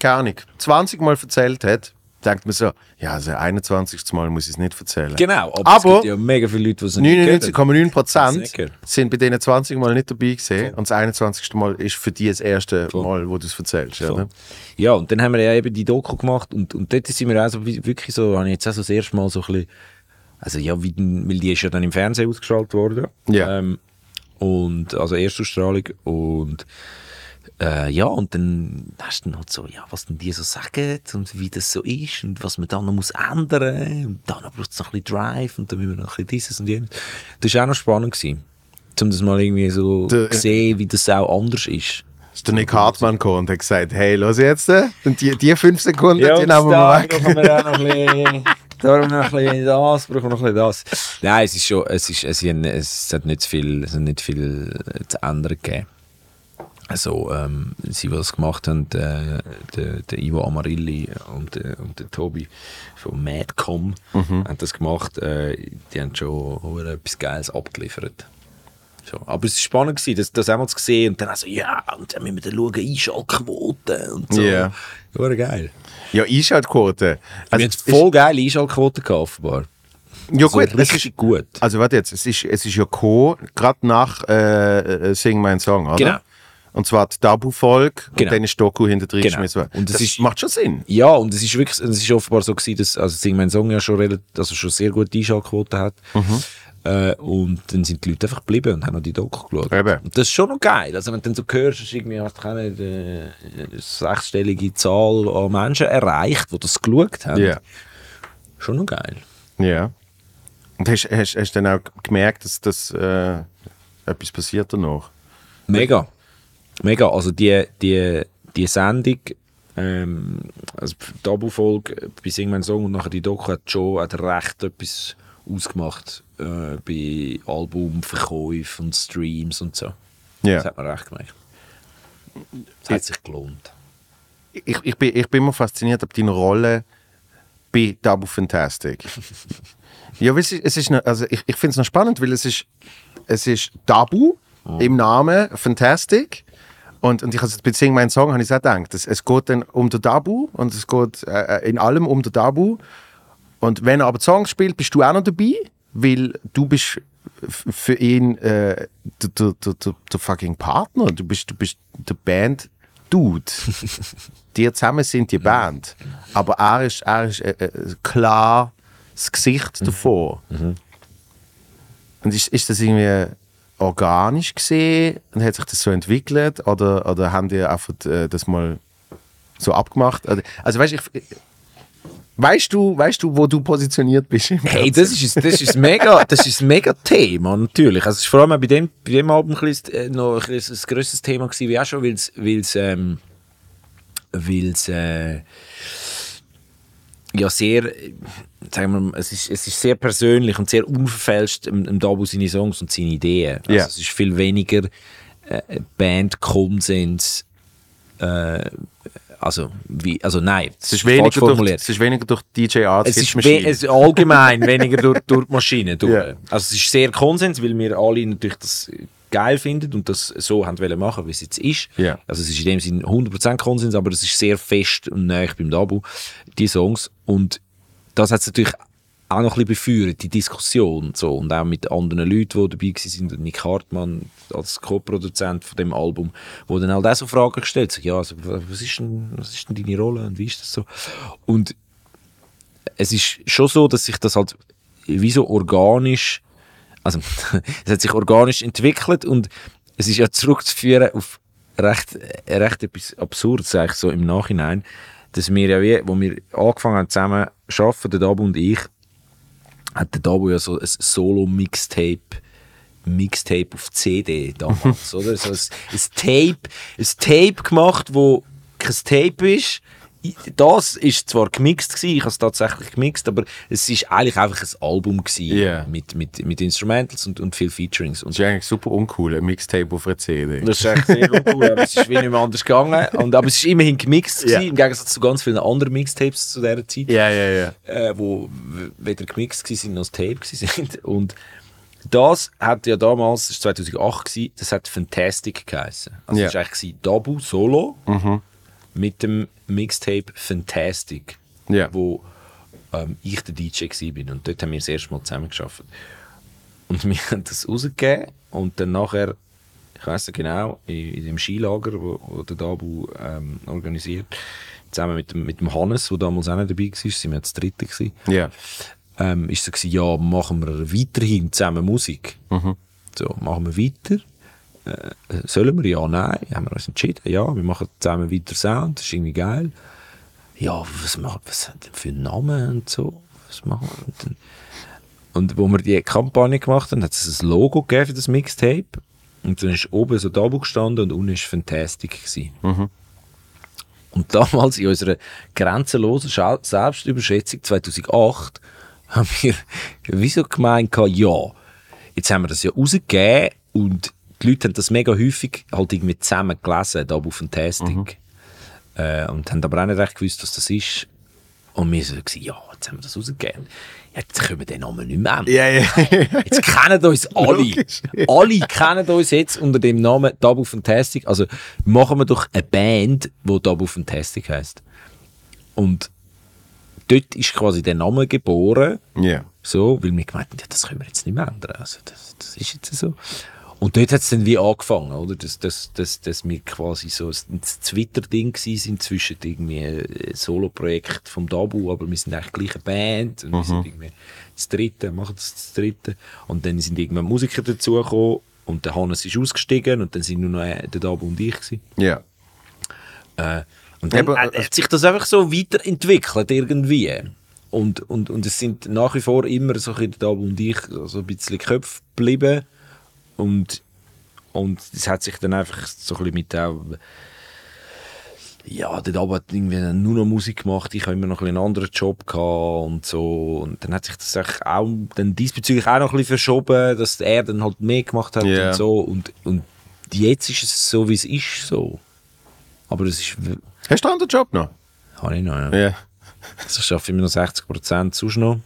keine Ahnung, 20 Mal erzählt hat, denkt man so, ja, also 21. Mal muss ich es nicht erzählen. Genau, aber, Aber- es gibt ja mega viele Leute, die es nicht kennen. 99,9 Prozent Sicher. sind bei denen 20 Mal nicht dabei gewesen. Und das 21. Mal ist für die das erste Mal, wo du es erzählst. Voll. Oder? Ja, und dann haben wir ja eben die Doku gemacht und, und dort sind wir auch so wirklich so, habe ich jetzt auch so das erste Mal so ein bisschen, also ja, wie, weil die ist ja dann im Fernsehen ausgestrahlt worden. Ja. Ähm, und, also Erstausstrahlung und äh, ja, und dann hast du dann halt so, ja, was denn die so sagen und wie das so ist und was man dann noch muss ändern und dann braucht es noch ein bisschen Drive und dann müssen wir noch ein bisschen dieses und jenes. Das war auch noch spannend gewesen, um das mal irgendwie so zu sehen, wie das auch anders ist. Ist der Nick Hartmann gekommen und hat gesagt, hey, los jetzt, äh, und die, die fünf Sekunden, die und nehmen wir da weg. brauchen wir auch noch ein bisschen, da brauchen wir noch ein bisschen das, brauchen wir noch ein bisschen das. Nein, es ist schon, es ist, es, ist, es hat nicht viel, es hat nicht viel zu ändern gegeben. Also, ähm, sie, das gemacht haben, der, der, der Ivo Amarilli und, der- und der Tobi von Madcom haben das gemacht. Äh, die haben schon etwas Geiles abgeliefert. So. Aber es war spannend, gewesen, das, das einmal zu sehen und dann so, ja, und dann müssen wir dann schauen, Einschaltquoten und so. Ja. War geil. Ja, Einschaltquote. Wir haben voll geile Einschaltquoten gehabt, ja So gut, es ist, gut. also warte jetzt, es ist, es ist ja gekommen, gerade nach äh, äh, Sing mein Song, oder? Genau. Und zwar die Tabu-Folge Genau. und dann ist Doku hinter drin Genau. geschmissen worden. Und das das ist- macht schon Sinn. Ja, und es ist wirklich, es ist offenbar so gewesen, dass, also Sing mein Song ja schon relativ, also schon sehr gute Einschaltquoten hat. Mhm. Äh, und dann sind die Leute einfach geblieben und haben noch die Doku geschaut. Eben. Und das ist schon noch geil. Also wenn du dann so hörst, hast du irgendwie hast du keine, äh, eine sechsstellige Zahl an Menschen erreicht, die das geschaut haben. Ja. Schon noch geil. Ja. Und hast, hast, hast du dann auch gemerkt, dass das äh, etwas passiert danach? Mega. Mega. Also die, die, die Sendung, ähm, also die bei Sing mein Song und nachher die Doku hat schon hat recht etwas ausgemacht äh, bei Albumverkäufen und Streams und so. Ja. Das hat man recht gemerkt. Es hat sich gelohnt. ich, ich, bin, ich bin immer fasziniert ab deiner Rolle bei Tabu Fantastic. ja, es ist, es ist noch, also ich, ich finde es noch spannend, weil es ist, es ist Tabu im Namen Fantastic. Und, und ich habe bei Sing mein Song habe ich auch gedacht, es, es geht dann um den Tabu und es geht äh, in allem um den Tabu. Und wenn er aber Songs spielt, bist du auch noch dabei, weil du bist für ihn äh, der, der, der, der, fucking Partner. Du bist, du bist der Band Dude. die zusammen sind die Band. Aber er ist, er ist äh, äh, klar das Gesicht davor. Und ist, ist das irgendwie organisch gesehen und hat sich das so entwickelt oder, oder haben die einfach äh, das mal so abgemacht? Also, weißt ich, weißt du, weißt du, wo du positioniert bist? Hey, das ist, das ist mega, das ist ein mega Thema, natürlich. Also, es ist vor allem bei dem, bei dem Album ein bisschen, äh, noch ein, bisschen ein grösseres Thema gewesen, wie auch schon, weil es, weil es, ähm, weil es, äh, ja, sehr, sagen wir mal, es ist, es ist sehr persönlich und sehr unverfälscht im, im Dabu seine Songs und seine Ideen. Also, Ja. es ist viel weniger äh, Bandkonsens, äh, Also, wie, also nein, Es ist weniger, falsch durch, formuliert. es ist weniger durch DJ Arts Es ist, we es allgemein weniger durch, durch die Maschine. Durch. Ja. Also es ist sehr Konsens, weil wir alle natürlich das geil finden und das so haben wollen machen, wie es jetzt ist. Ja. Also es ist in dem Sinne 100% Konsens, aber es ist sehr fest und nah beim Dabu, die Songs. Und das hat es natürlich auch noch ein bisschen befeuert, die Diskussion. So. Und auch mit anderen Leuten, die dabei waren, und Nick Hartmann als Co-Produzent von dem Album, wo dann halt auch so Fragen gestellt haben, ja, also, was, ist denn, was ist denn deine Rolle und wie ist das so? Und es ist schon so, dass sich das halt wie so organisch, also es hat sich organisch entwickelt und es ist ja zurückzuführen auf recht, äh, recht etwas Absurdes eigentlich so im Nachhinein, dass wir ja wie, wo wir angefangen haben zusammen zu arbeiten, der Dabu und ich, hat der Dabu ja so ein Solo-Mixtape Mixtape auf CD damals, oder? So ein, ein Tape, ein Tape gemacht, wo kein Tape ist. Das ist zwar gemixt gewesen, ich habe es tatsächlich gemixt, aber es ist eigentlich einfach ein Album gewesen Ja. mit, mit, mit Instrumentals und, und viel Featurings. Und Das ist eigentlich super uncool, ein Mixtape auf einer CD. das ist echt sehr uncool, aber es ist wie nicht mehr anders gegangen. Und, aber es ist immerhin gemixt gewesen, im Gegensatz zu ganz vielen anderen Mixtapes zu dieser Zeit Ja, ja, ja. äh, wo weder gemixt waren noch das Tape waren. Und das hat ja damals, das war 2008, gewesen, das hat Fantastic geheißen. Also das war eigentlich Dabu Solo mit dem Mixtape Fantastic, Ja. wo ähm, ich der DJ war. Und dort haben wir das erste Mal zusammen geschafft. Und wir haben das rausgegeben und dann nachher, ich weiß nicht genau, in, in dem Skilager, wo, wo der Dabu ähm, organisiert, zusammen mit dem, mit dem Hannes, der damals auch nicht dabei war, sind wir das dritte gewesen, Ja. ähm, ist so gewesen, ja, machen wir weiterhin zusammen Musik. So, machen wir weiter. Äh, sollen wir? Ja, nein. Haben wir uns entschieden. Ja, wir machen zusammen weiter Sound. Das ist irgendwie geil. Ja, was machen was haben denn für Namen und so? Was machen wir? Und, dann, und wo wir die Kampagne gemacht haben, hat es ein Logo gegeben für das Mixtape. Und dann ist oben so Dabu gestanden und unten ist Fantastic gewesen. Und damals in unserer grenzenlosen Selbstüberschätzung 2008 haben wir wieso gemeint, ja, jetzt haben wir das ja rausgegeben und die Leute haben das mega häufig halt irgendwie zusammen gelesen, da auf Fantastic. Äh, und haben aber auch nicht recht gewusst, was das ist. Und wir so gesagt, ja, jetzt haben wir das rausgegeben. Jetzt können wir den Namen nicht mehr ändern. Ja, ja. Jetzt kennen uns alle. Logisch. alle kennen uns jetzt unter dem Namen Double Fantastic. Also machen wir doch eine Band, die Double Fantastic heißt. Und dort ist quasi der Name geboren. Ja. So, weil wir gemeint haben, ja, das können wir jetzt nicht mehr ändern. Also das, das ist jetzt so. Und dort hat es dann wie angefangen, oder? Dass, dass, dass, dass wir quasi so ein Twitter-Ding sind zwischen irgendwie ein Solo-Projekt vom Dabu, aber wir sind eigentlich gleich eine Band und wir sind irgendwie das Dritte, machen das das Dritte. Und dann sind irgendwann Musiker dazugekommen und der Hannes ist ausgestiegen und dann sind nur noch äh, der Dabu und ich. Ja. Äh, und dann hat äh, hat sich das einfach so weiterentwickelt irgendwie. Und, und, und es sind nach wie vor immer so ein bisschen der Dabu und ich so ein bisschen Köpfe geblieben. Und, und das hat sich dann einfach so ein bisschen mit auch ja, der Dabu hat irgendwie nur noch Musik gemacht, ich habe immer noch ein einen anderen Job gehabt und so. Und dann hat sich das auch dann diesbezüglich auch noch ein bisschen verschoben, dass er dann halt mehr gemacht hat Ja. und so. Und, und jetzt ist es so, wie es ist, so. Aber das ist, Hast du einen anderen Job noch? habe ich noch, ja. Ja. Also ich arbeite immer noch 60 Prozent sonst noch.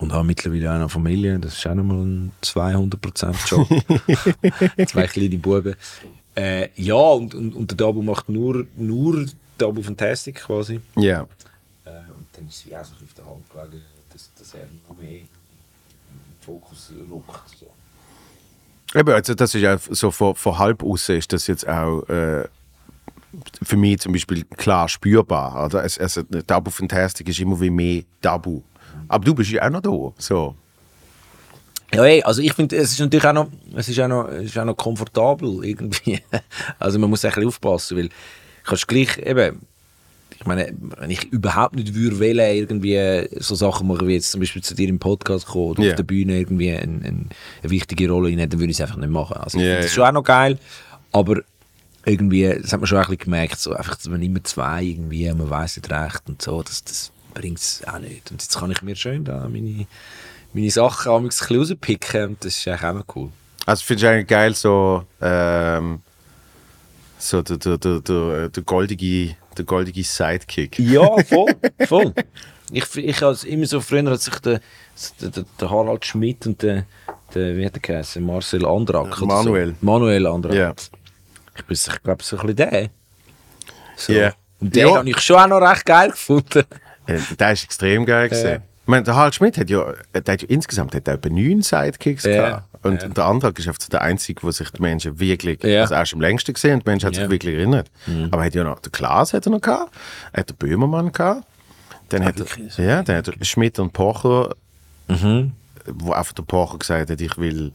Und habe mittlerweile auch eine Familie, das ist auch nochmal ein 200 Prozent Job. Zwei kleine Buben. Äh, ja, und, und, und der Dabu macht nur, nur Dabu Fantastic quasi. Ja. Äh, und dann ist es wie auch so auf der Hand gelegen, dass, dass er noch mehr Fokus rückt. So. Eben, also das ist ja so von, von halb außen ist das jetzt auch äh, für mich zum Beispiel klar spürbar. Oder? Also, Tabu Fantastic ist immer wie mehr Tabu. Aber du bist ja auch noch da. So. Ja, ey, also ich finde, es ist natürlich auch noch, es ist auch noch, es ist auch noch komfortabel irgendwie. Also man muss ein bisschen aufpassen, weil kannst gleich eben, ich meine, wenn ich überhaupt nicht würde wählen, irgendwie so Sachen machen wie jetzt zum Beispiel zu dir im Podcast kommen oder Ja. auf der Bühne irgendwie ein, ein, eine wichtige Rolle einnehmen, dann würde ich es einfach nicht machen. Also finde das ja. schon auch noch geil, aber irgendwie, das hat man schon ein bisschen gemerkt, so einfach, dass man immer zwei irgendwie, man weiß nicht recht und so, das, das bringt es auch nicht. Und jetzt kann ich mir schön da meine, meine Sachen ein bisschen rauspicken und das ist eigentlich auch noch cool. Also finde ich eigentlich geil, so ähm, So der, der, der, der, der, goldige, der goldige Sidekick. Ja, voll, voll. Ich, ich als immer so früher hat sich der, der, der Harald Schmidt und der, der wie hat der geheißen? Marcel Andrak. Manuel. So. Manuel Andrak. Ja. Ich bin ich glaube so ein bisschen der. So. Ja. Und den Ja. habe ich schon auch noch recht geil gefunden. Äh, Der ist extrem geil gesehen. Ich meine, der Harald Schmidt hat ja, der hat ja insgesamt hat etwa neun Sidekicks Ja. gehabt. Und, und der Andrak ist einfach der Einzige, wo sich die Menschen wirklich, Ja. also er ist am längsten gesehen und die Menschen hat sich Ja. wirklich erinnert. Aber er hat ja noch, der Klaas hat er noch gehabt, hat den Böhmermann gehabt, dann hat wirklich? er, ja, dann hat er Schmidt und Pocher, wo einfach der Pocher gesagt hat, ich will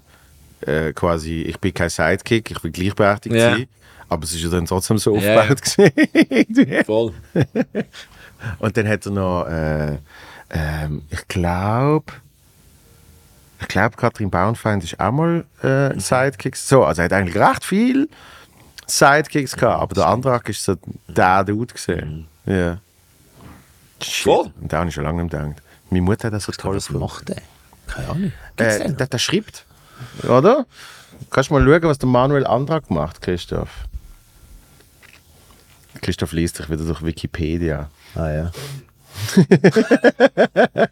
äh, quasi, ich bin kein Sidekick, ich will gleichberechtigt Ja. sein. Aber es ist ja dann trotzdem so Ja, aufgebaut gewesen. Irgendwie. Voll. Und dann hat er noch, äh, ähm, ich glaube, ich glaube, Katrin Bauernfeind ist auch mal äh, Sidekicks. So, also er hat eigentlich recht viel Sidekicks gehabt, aber der Andrak ist so der Dude gesehen. Ja. Shit. Voll. Und da habe ich schon lange nicht gedacht. Meine Mutter hat das so toll Was gefunden. macht der? Keine Ahnung. Gibt's Äh, der, der schreibt, oder? Kannst du mal schauen, was der Manuel Andrak macht, Christoph? Christoph liest sich wieder durch Wikipedia. Ah ja.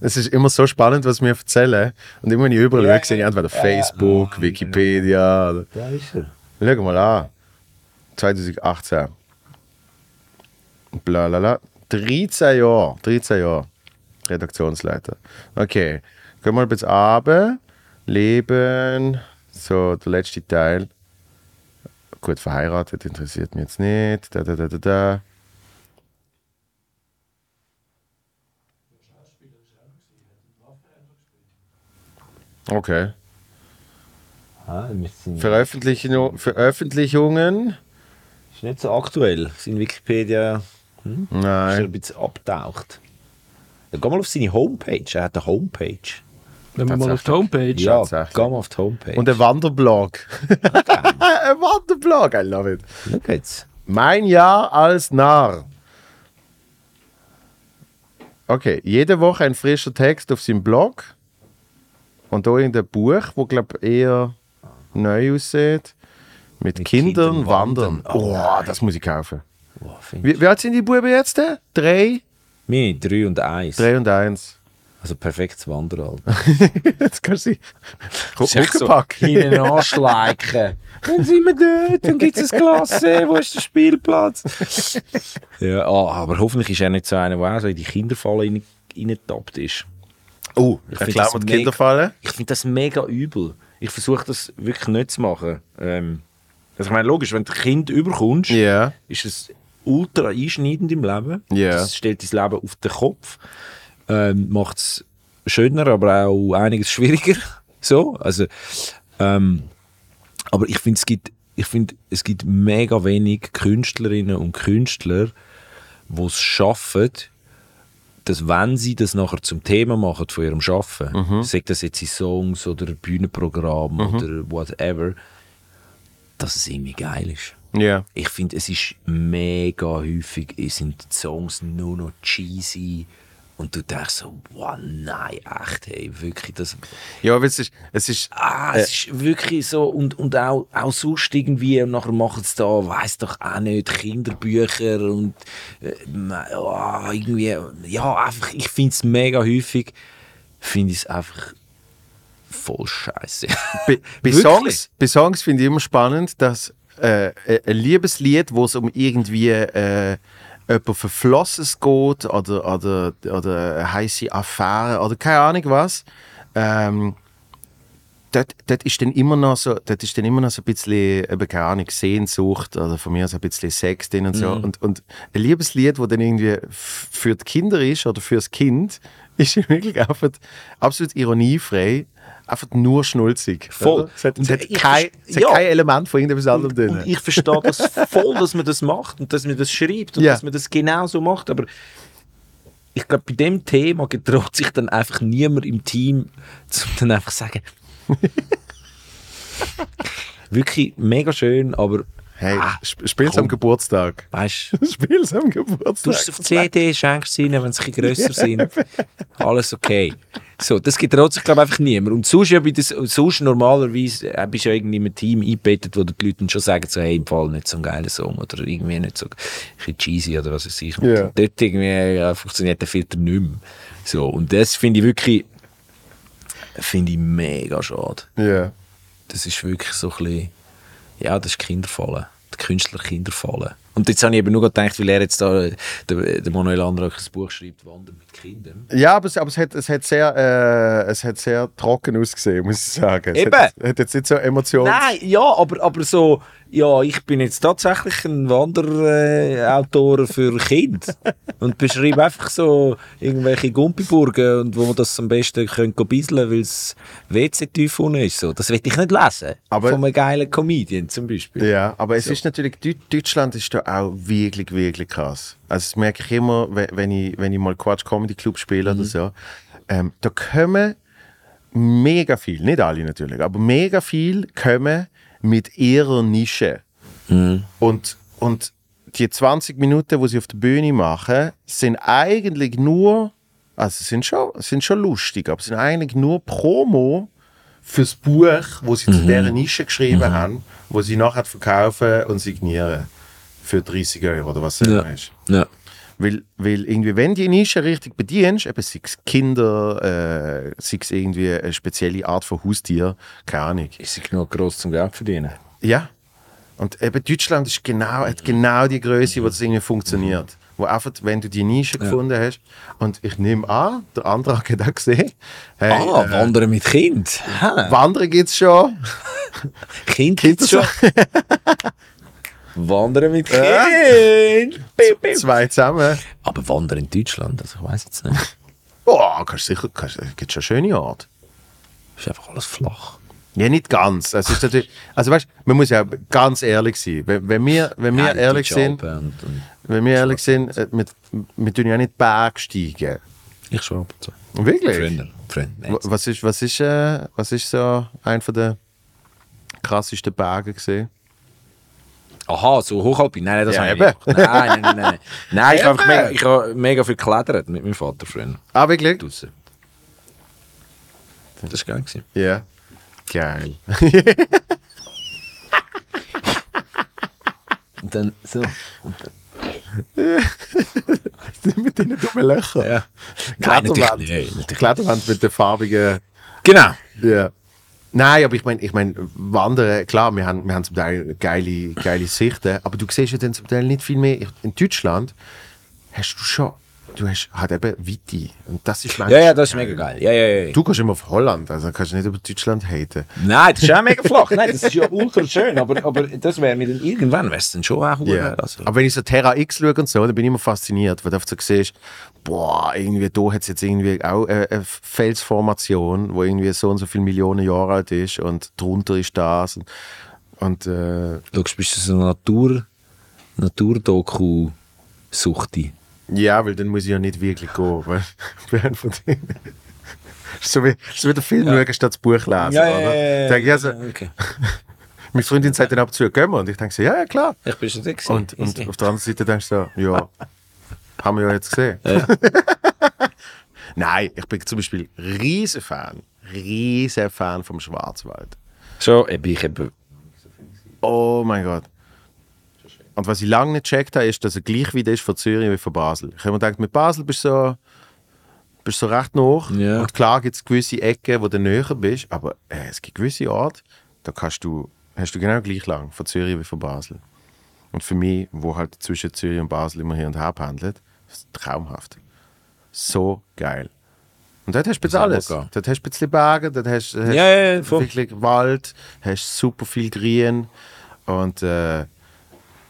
Es ist immer so spannend, was wir erzählen. Und immer wenn ich überall schaue, sehe ich entweder Facebook, Wikipedia. Oder Da ist er. Schau mal an. 2018. Blalala. 13 Jahre. 13 Jahre. Redaktionsleiter. Okay. Gehen wir mal bis runter. Leben. So, der letzte Teil. Gut, verheiratet interessiert mich jetzt nicht. Da, da, da, da, da. Okay. Ah, Veröffentlichung, Veröffentlichungen? ist nicht so aktuell. Sein Wikipedia ist ein Nein. bisschen abtaucht. Ja, geh mal auf seine Homepage. Er hat eine Homepage. Wenn wir mal auf die Homepage Ja, geh mal auf die Homepage. Und ein Wanderblog. ein Wanderblog, I love it. Schau jetzt. Mein Jahr als Narr. Okay, jede Woche ein frischer Text auf seinem Blog. Und da irgendein Buch, wo glaube eher neu aussieht. Mit, Kindern, Kindern wandern. wandern. Oh, das muss ich kaufen. Oh, Wie, wie alt sind die Buben jetzt? Drei? Mir 3 und 1. Drei und eins. Also perfektes Wanderalter. Jetzt kannst du sie echt so hinten anschleichen. Dann sind wir dort, dann gibt es ein Glas, wo ist der Spielplatz? ja, ah, aber hoffentlich ist er nicht so einer, der auch so in die Kinderfalle rein- reingetappt ist. Oh, Ich find das mir die mega- Kinderfalle. Ich finde das mega übel. Ich versuche das wirklich nicht zu machen. Ähm, also ich meine, logisch, wenn du ein Kind überkommst, Ja. ist es ultra einschneidend im Leben. Ja. Das stellt dein Leben auf den Kopf. Ähm, Macht es schöner, aber auch einiges schwieriger. so, also, ähm, aber ich finde, es gibt, ich finde, es gibt mega wenig Künstlerinnen und Künstler, die es schaffen, dass wenn sie das nachher zum Thema machen von ihrem Schaffen, Mhm. sei das jetzt in Songs oder Bühnenprogramm oder whatever, dass es irgendwie geil ist. Ja. Ich finde, es ist mega häufig, sind die Songs nur noch cheesy und du denkst so, wow, nein, echt, hey, wirklich, das, Ja, aber es ist, es ist ah, es ist wirklich so und, und auch, auch sonst irgendwie, und nachher machen sie da, weiß doch auch nicht, Kinderbücher und äh, oh, irgendwie, ja, einfach, ich finde es mega häufig, finde ich es einfach voll scheiße. Bei, bei? Songs, bei Songs finde ich immer spannend, dass äh, ein Liebeslied, wo es um irgendwie äh, jemand Verflossenes geht oder, oder, oder eine heiße Affäre oder keine Ahnung was, ähm, dort, dort ist dann immer noch so, dort ist dann immer noch so ein bisschen, eben, keine Ahnung, Sehnsucht oder von mir aus ein bisschen Sex drin und so. Und, und ein Liebeslied, wo dann irgendwie für die Kinder ist oder fürs Kind, ist wirklich einfach absolut ironiefrei, einfach nur schnulzig. Voll. oder? Es hat, es hat, kein, es hat ja. kein Element von irgendetwas anderem drin. und ich verstehe das voll, dass man das macht und dass man das schreibt und Ja. dass man das genau so macht, aber ich glaube, bei dem Thema getraut sich dann einfach niemand im Team, zum dann einfach sagen, wirklich mega schön, aber hey, ah, sp- spiel's am komm. Geburtstag. weißt du, Spiel's am du Geburtstag. es auf CD, schenkst sie ihnen, wenn sie ein grösser sind, alles okay. So, das gibt sich, glaube ich, einfach niemand. Und sonst, ja, das, sonst normalerweise äh, bist du ja irgendwie in einem Team eingebettet, wo die Leute dann schon sagen, so, hey, im Fall nicht so ein geiler Song oder irgendwie nicht so ein bisschen cheesy oder was weiß ich. Und Ja. Dort irgendwie ja, funktioniert der Filter nicht mehr. So, und das finde ich wirklich, finde ich mega schade. Ja. Das ist wirklich so ein bisschen, ja, das ist Kinderfallen. Der Künstler Kinderfallen. Und jetzt habe ich eben nur gedacht, weil er jetzt da, der, der Manuel Andrach ein Buch schreibt, Wandern mit Kindern. Ja, aber, es, aber es, hat, es, hat sehr, äh, es hat sehr trocken ausgesehen, muss ich sagen. Es Eben. Hat, hat jetzt nicht so Emotionen. Nein, ja, aber, aber so, ja, ich bin jetzt tatsächlich ein Wanderautor für Kinder und beschreibe einfach so irgendwelche Gumpiburgen und wo man das am besten können bisseln weil es WC tief unten ist. So. Das will ich nicht lesen. Aber- Von einem geilen Comedian zum Beispiel. Ja, aber es ist natürlich, Deu- Deutschland ist da auch wirklich, wirklich krass. Also das merke ich immer, we- wenn ich, wenn ich mal Quatsch Comedy Club spiele oder so. Ähm, da kommen mega viel, nicht alle natürlich, aber mega viel kommen mit ihrer Nische. Und, und die 20 Minuten, die sie auf der Bühne machen, sind eigentlich nur, also sind schon, sind schon lustig, aber sind eigentlich nur Promo fürs Buch, wo sie zu dieser Nische geschrieben haben, wo sie nachher verkaufen und signieren. Für 30 Euro oder was es Ja. immer ist. Ja. Weil, weil irgendwie, wenn die Nische richtig bedienst, eben sei es Kinder, äh, sei es irgendwie eine spezielle Art von Haustier, keine Ahnung. Ist sie genug groß zum Geld verdienen? Ja. Und eben Deutschland ist genau, hat genau die Größe, wo das irgendwie funktioniert. Wo einfach, wenn du die Nische gefunden hast, und ich nehme an, der Antrag hat auch gesehen, hey, ah, äh, Wandern mit Kind. Wandern gibt es schon. Kind gibt's schon. Wandern mit Kind. Bip. Zwei zusammen. Aber Wandern in Deutschland, also ich weiß jetzt nicht. Oh, kannst sicher, kannst, gibt schon schöne Orte. Ist einfach alles flach. Ja, nicht ganz. Also, es ist natürlich, also weißt, man muss ja ganz ehrlich sein. Wenn, wenn wir, wenn wir Ja, ehrlich sind, Und, und wenn wir ehrlich sind, äh, wir, wir tun ja nicht Bergsteigen. ich schon ab und zu. Wirklich? Freunde. Freunde. Wa- Was ist, was ist, äh, was ist so ein von der krassesten Berge gesehen? Aha, so Hochalpin. Nein, nein, das Ja, habe ich eben. nicht. Nein, nein, nein. Nein, nein ich habe mega, ich habe mega viel geklettert mit meinem Vater früher. Ah, wirklich? Draussen. Das war geil. gewesen. Ja. Geil. Und dann so. mit den dummen Löchern. Ja. Nein, natürlich Kletterwand. nicht. Kletterwand mit den farbigen. Genau. Ja. Nein, aber ich meine, ich mein, Wandern, klar, wir haben, wir haben zum Teil geile, geile Sichten, aber du siehst ja dann zum Teil nicht viel mehr. In Deutschland hast du schon, du hast halt eben Weite. Und das ist Ja, ja, das ist mega geil. Ja, ja, ja. Du gehst immer auf Holland, also kannst du nicht über Deutschland haten. Nein, das ist auch mega flach. Nein, das ist ja ultra schön. Aber, aber das wäre mir dann irgendwann wär's dann schon auch Ja. also. Aber wenn ich so Terra X schaue und so, dann bin ich immer fasziniert, weil du so siehst, boah, irgendwie da hat es jetzt irgendwie auch eine, eine Felsformation, wo irgendwie so und so viele Millionen Jahre alt ist und drunter ist das. Und, und äh, Du bist du so eine Natur, Naturdoku-Suchti. Ja, weil dann muss ich ja nicht wirklich gehen. Weil, weil von denen. so wie, so wie der Film schauen statt das Buch lesen. oder? Denke ich, also, okay. meine Freundin sagt dann ab und zu, gehen wir? Und ich denke so, ja, ja, klar. Ich bin schon da gewesen. Und, und auf der anderen Seite denkst du so, ja, haben wir ja jetzt gesehen. Nein, ich bin zum Beispiel riesen Fan, riesen Fan vom Schwarzwald. Eben, ich eben, Oh mein Gott. Und was ich lange nicht gecheckt habe, ist, dass er gleich wieder ist von Zürich wie von Basel. Ich habe mir gedacht, mit Basel bist du so, bist so recht noch. Ja. Und klar gibt es gewisse Ecken, wo du näher bist, aber äh, es gibt gewisse Orte, da kannst du, hast du genau gleich lang von Zürich wie von Basel. Und für mich, wo halt zwischen Zürich und Basel immer hin und her pendelt, ist es traumhaft. So geil. Und dort hast du jetzt alles. Dort hast du ein bisschen Berge, dort hast du Ja, ja, ja, wirklich Wald, hast super viel Grün und, äh,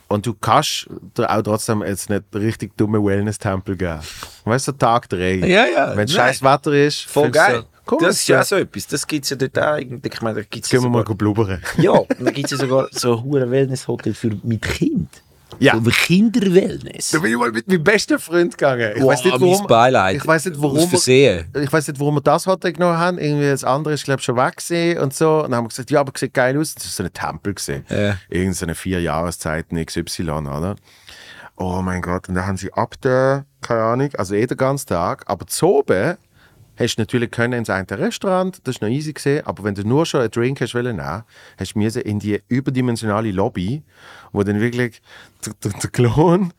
und du kannst auch trotzdem jetzt nicht richtig dumme Wellness-Tempel geben. Weißt du, Tag 3. Ja, ja, Wenn nein. scheiß Wetter ist, voll geil. So, komm, das ist ja so etwas. Das gibt es ja dort auch eigentlich. Ich meine, da gibt's Gehen wir mal blubbern. Ja, dann gibt es ja sogar so ein Wellness-Hotel für mit Kind. Ja. So Kinderwellness. Da bin ich mal mit meinem besten Freund gegangen. Weiß nicht, mein warum. Beileid. Ich weiß nicht, Aus warum. wir- Versehen. Ich weiß nicht, warum wir das Hotel genommen haben. Irgendwie das andere ist, glaube ich, schon weg gewesen und so. Und dann haben wir gesagt, ja, aber sieht geil aus. Das ist so ein Tempel gesehen. Ja. Irgend so eine vier Jahreszeiten XY, oder? Oh mein Gott. Und dann haben sie ab der, keine Ahnung, also eh den ganzen Tag, aber zu oben hast du natürlich können ins eine Restaurant, das ist noch easy gesehen, aber wenn du nur schon einen Drink hast wollen nehmen, hast du müssen in die überdimensionale Lobby, wo dann wirklich der, der, Klon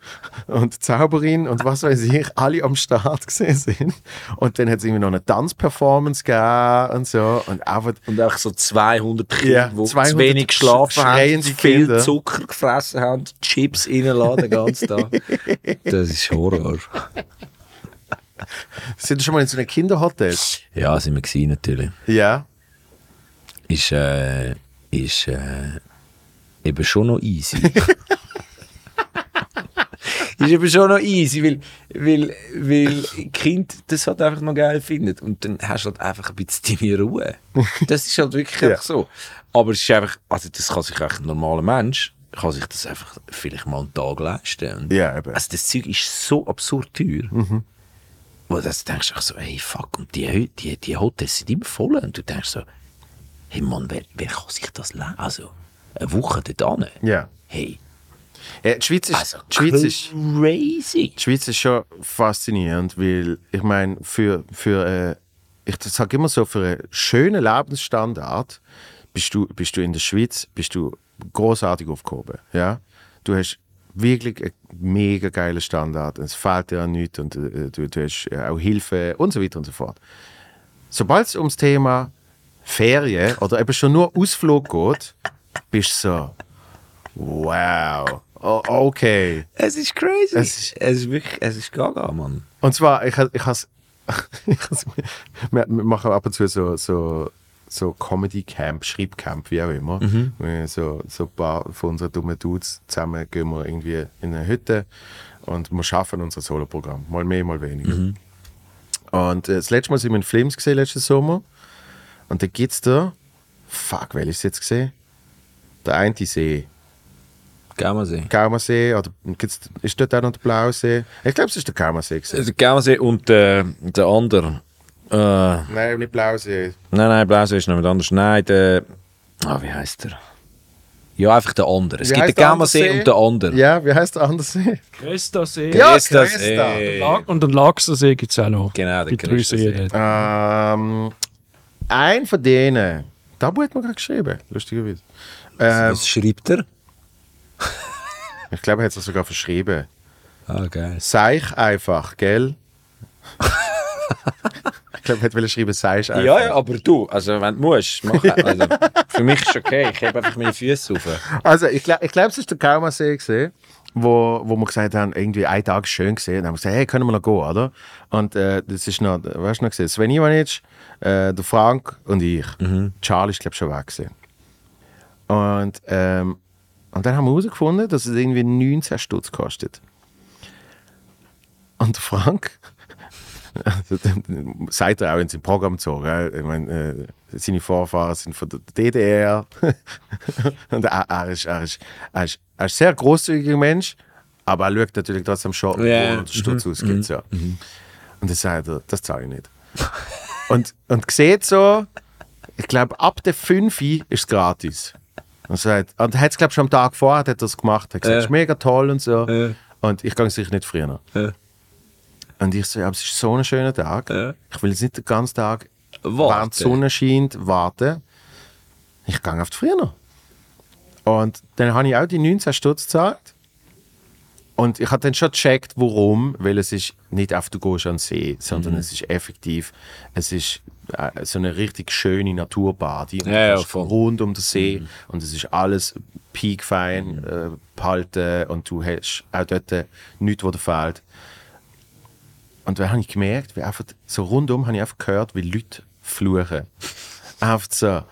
und die Zauberin und was weiß ich, alle am Start gesehen sind. Und dann hat es irgendwie noch eine Tanzperformance gegeben und so. Und einfach Und auch so 200 Kinder, Ja, die 200 zu wenig geschlafen haben, viel Kinder. Zucker gefressen haben, Chips reinladen den ganzen Tag. Das ist Horror. sind schon mal in so einem Kinderhotel. Ja, sind wir gewesen, natürlich. Ja. Ist, äh, ist äh, eben schon noch easy. ist eben schon noch easy, weil, weil, weil Kind das halt einfach noch geil findet. Und dann hast du halt einfach ein bisschen deine Ruhe. Das ist halt wirklich Ja. so. Aber es ist einfach, also das kann sich ein normaler Mensch, kann sich das einfach vielleicht mal einen Tag leisten. Und Ja, eben. Also das Zeug ist so absurd teuer. Wo du denkst auch so, hey fuck, und die, die, die Hotels sind immer voll. Und du denkst so, hey Mann, wer, wer kann sich das leisten? Also, eine Woche dort hin. Ja. Hey, ja die Schweiz ist, also die Schweiz ist, crazy. die Schweiz ist schon faszinierend, weil ich meine, für, für äh, ich sage immer so, für einen schönen Lebensstandard bist du, bist du in der Schweiz bist du großartig aufgehoben. Ja? Du hast wirklich einen mega geilen Standard. Es fehlt dir an nichts und äh, du, du hast äh, auch Hilfe und so weiter und so fort. Sobald es ums Thema Ferien oder eben schon nur Ausflug geht, bist du so, wow, o- okay. Es ist crazy. Es Es ist- ist, wirklich, es ist gaga, Mann. Und zwar, ich, ich has, wir, wir machen ab und zu so, so, so Comedy-Camp, Schreibcamp, wie auch immer. Wir So, so ein paar von unseren dummen Dudes zusammen gehen wir irgendwie in eine Hütte und wir schaffen unser Soloprogramm. Mal mehr, mal weniger. Und äh, das letzte Mal sind wir in Flims gesehen, letzten Sommer. Und da gibt es da, fuck, welches jetzt gesehen? Der eine See. Gaumersee. Gaumersee, oder gibt's, ist dort auch noch der Blausee? Ich glaube, es ist der Gaumersee. gewesen. Der Gaumersee und äh, der andere. Äh, nein, Nein, nicht Blausee. nein, Blausee ist noch mit anders. Nein, der. Ah, wie heißt der? Ja, einfach der andere. Es Wie gibt den andere und den anderen. Ja, wie heißt der andere See? Cresta-See. Ja, Ist das, Cresta. ey. La- Und den Laxersee gibt es auch noch. Genau, drei Cresta-See. Ähm, ein von denen, da hat man gerade geschrieben, lustigerweise. Ähm, Was schreibt er? ich glaube, er hat es sogar verschrieben. Ah, geil. Seich einfach, gell? ich glaube, hat wollte schreiben, seich einfach. Ja, ja, aber du, also wenn du musst, mach also, Für mich ist es okay, ich hebe einfach meine Füße auf. Also, ich glaube, ich glaub, es ist der Kaumersee gesehen, wo, wo wir gesagt haben, irgendwie ein Tag schön gesehen. Dann haben wir gesagt, hey, können wir noch gehen, oder? Und äh, das ist noch, weißt du noch gesehen, Sven Ivanic, äh, der Frank und ich. Charlie ist, glaube ich, schon weg gewesen. Und, ähm, und dann haben wir herausgefunden, dass es irgendwie 19 Stutz kostet. Und der Frank, sagt er auch in seinem Programm gell? ich meine, äh, seine Vorfahren sind von der DDR. und er, er, ist, er, ist, er, ist, er ist ein sehr großzügiger Mensch, aber er schaut natürlich trotzdem schon, Ja. wo der Stutz ausgibt. So. Und dann sagt er, das zahle ich nicht. und, und sieht so, ich glaube, ab der 5 ist es gratis. Und, sagt, und er hat es, glaube ich, schon am Tag vorher hat das gemacht. Er hat gesagt, Ja. es ist mega toll und so. Ja. Und ich gehe sicher nicht früher. Ja. Und ich so, ja, aber es ist so ein schöner Tag. Ja. Ich will jetzt nicht den ganzen Tag, Warten. während die Sonne scheint, warten. Ich gehe auf die Früher. Und dann habe ich auch die 19 Stutz gezahlt. Und ich habe dann schon gecheckt, warum. Weil es ist nicht auf du gehst an den See, sondern Mhm. es ist effektiv, es ist äh, so eine richtig schöne Naturbadi. Und Ja, ja. Mhm. rund um den See und es ist alles piekfein äh, behalten und du hast auch dort nichts, was dir fehlt. Und dann habe ich gemerkt, wie einfach so rundum habe ich einfach gehört, wie Leute fluchen. Einfach so,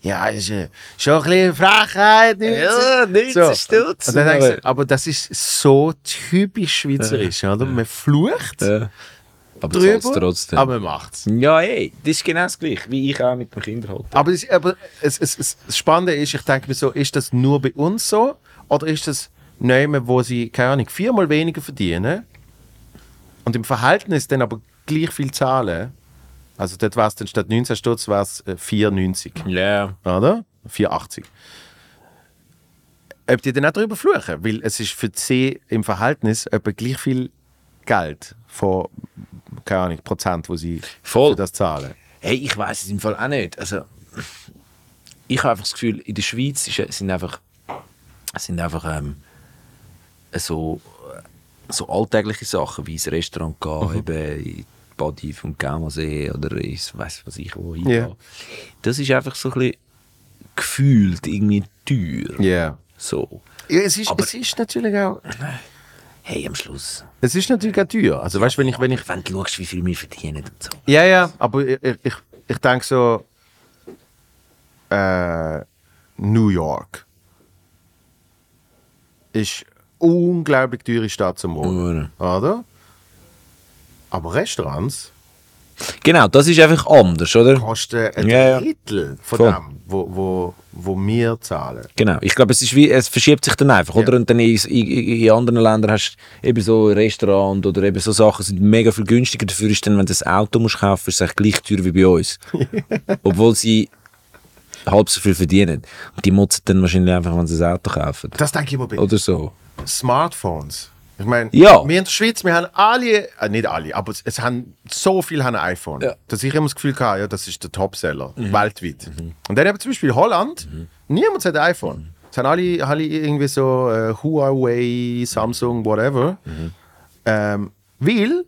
ja, ist äh, schon ein bisschen Frechheit. Ja, 19 Stutz. Und dann habe ich gesagt, aber das ist so typisch schweizerisch, oder? Man flucht Ja. Aber drüber, trotzdem. aber man macht es. ja, ey, das ist genau das gleiche, wie ich auch mit dem Kinderhotel. Aber, es, aber es, es, es, das Spannende ist, ich denke mir so, ist das nur bei uns so? Oder ist das nehmen, wo sie, keine Ahnung, viermal weniger verdienen und im Verhältnis dann aber gleich viel zahlen? Also dort war es dann statt 19 Stutz war es äh, 4,90, Ja. oder? 4,80. Ob die dann auch darüber fluchen? Weil es ist für sie im Verhältnis etwa gleich viel Geld von keine Ahnung, Prozent, wo sie Voll. für das zahlen. Hey, ich weiß es im Fall auch nicht. Also, ich habe einfach das Gefühl, in der Schweiz sind einfach, sind einfach ähm, so, so alltägliche Sachen wie ins Restaurant gehen, eben in die Body vom Gaumersee oder ins weiß was ich wo. Ja. Das ist einfach so ein bisschen gefühlt irgendwie teuer. Ja. So. Ja, es, ist, Aber- es ist natürlich auch. Hey, am Schluss. Es ist natürlich auch teuer. Also, weißt du, wenn ich, wenn ich. Wenn du schaust, wie viel wir verdienen und so. Ja, ja, aber ich, ich, ich, ich denke so. Äh, New York ist unglaublich teure Stadt zum Wohnen. Oder? Aber Restaurants Genau, das ist einfach anders, oder? kosten ein Ja, ja. Drittel von Voll. dem, wo, wo, wo wir zahlen. Genau, ich glaube, es, ist wie, es verschiebt sich dann einfach, oder? Und dann in, in, in anderen Ländern hast du eben so Restaurant oder eben so Sachen sind mega viel günstiger. Dafür ist dann, wenn du ein Auto musst kaufen musst, ist es eigentlich gleich teuer wie bei uns. Obwohl sie halb so viel verdienen. Und die motzen dann wahrscheinlich einfach, wenn sie ein Auto kaufen. Das denke ich bei Oder so. Smartphones. Ich meine, wir in der Schweiz, wir haben alle, äh, nicht alle, aber es, es haben so viele haben ein iPhone, Ja. Mhm. dass ich immer das Gefühl hatte, ja, das ist der Topseller weltweit. Und dann eben zum Beispiel Holland, niemand hat ein iPhone. Es haben alle, alle irgendwie so äh, Huawei, Samsung, whatever. Mhm. Ähm, weil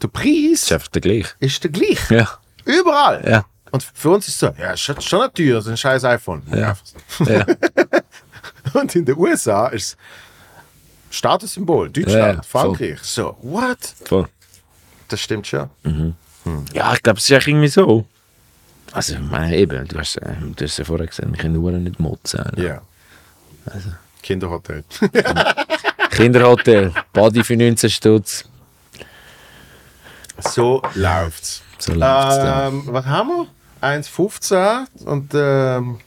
der Ist Preis einfach der gleiche. ist der gleiche. Ja. Überall. Ja. Und für uns ist es so, ja, ist schon, schon teuer, so ein scheiß iPhone. Ja. Und in den USA ist es Statussymbol. Deutschland, Ja. Frankreich. So, what? Voll. Das stimmt schon. Ja, ich glaube, es ist eigentlich irgendwie so. Also, ich meine, eben, du hast, äh, du hast ja vorher gesagt, wir können nur nicht motzen. Ja. Also. Kinderhotel. Kinderhotel, Body für 19 Stutz. so läuft's. So läuft's dann. Ähm, was haben wir? 1,15 und ähm,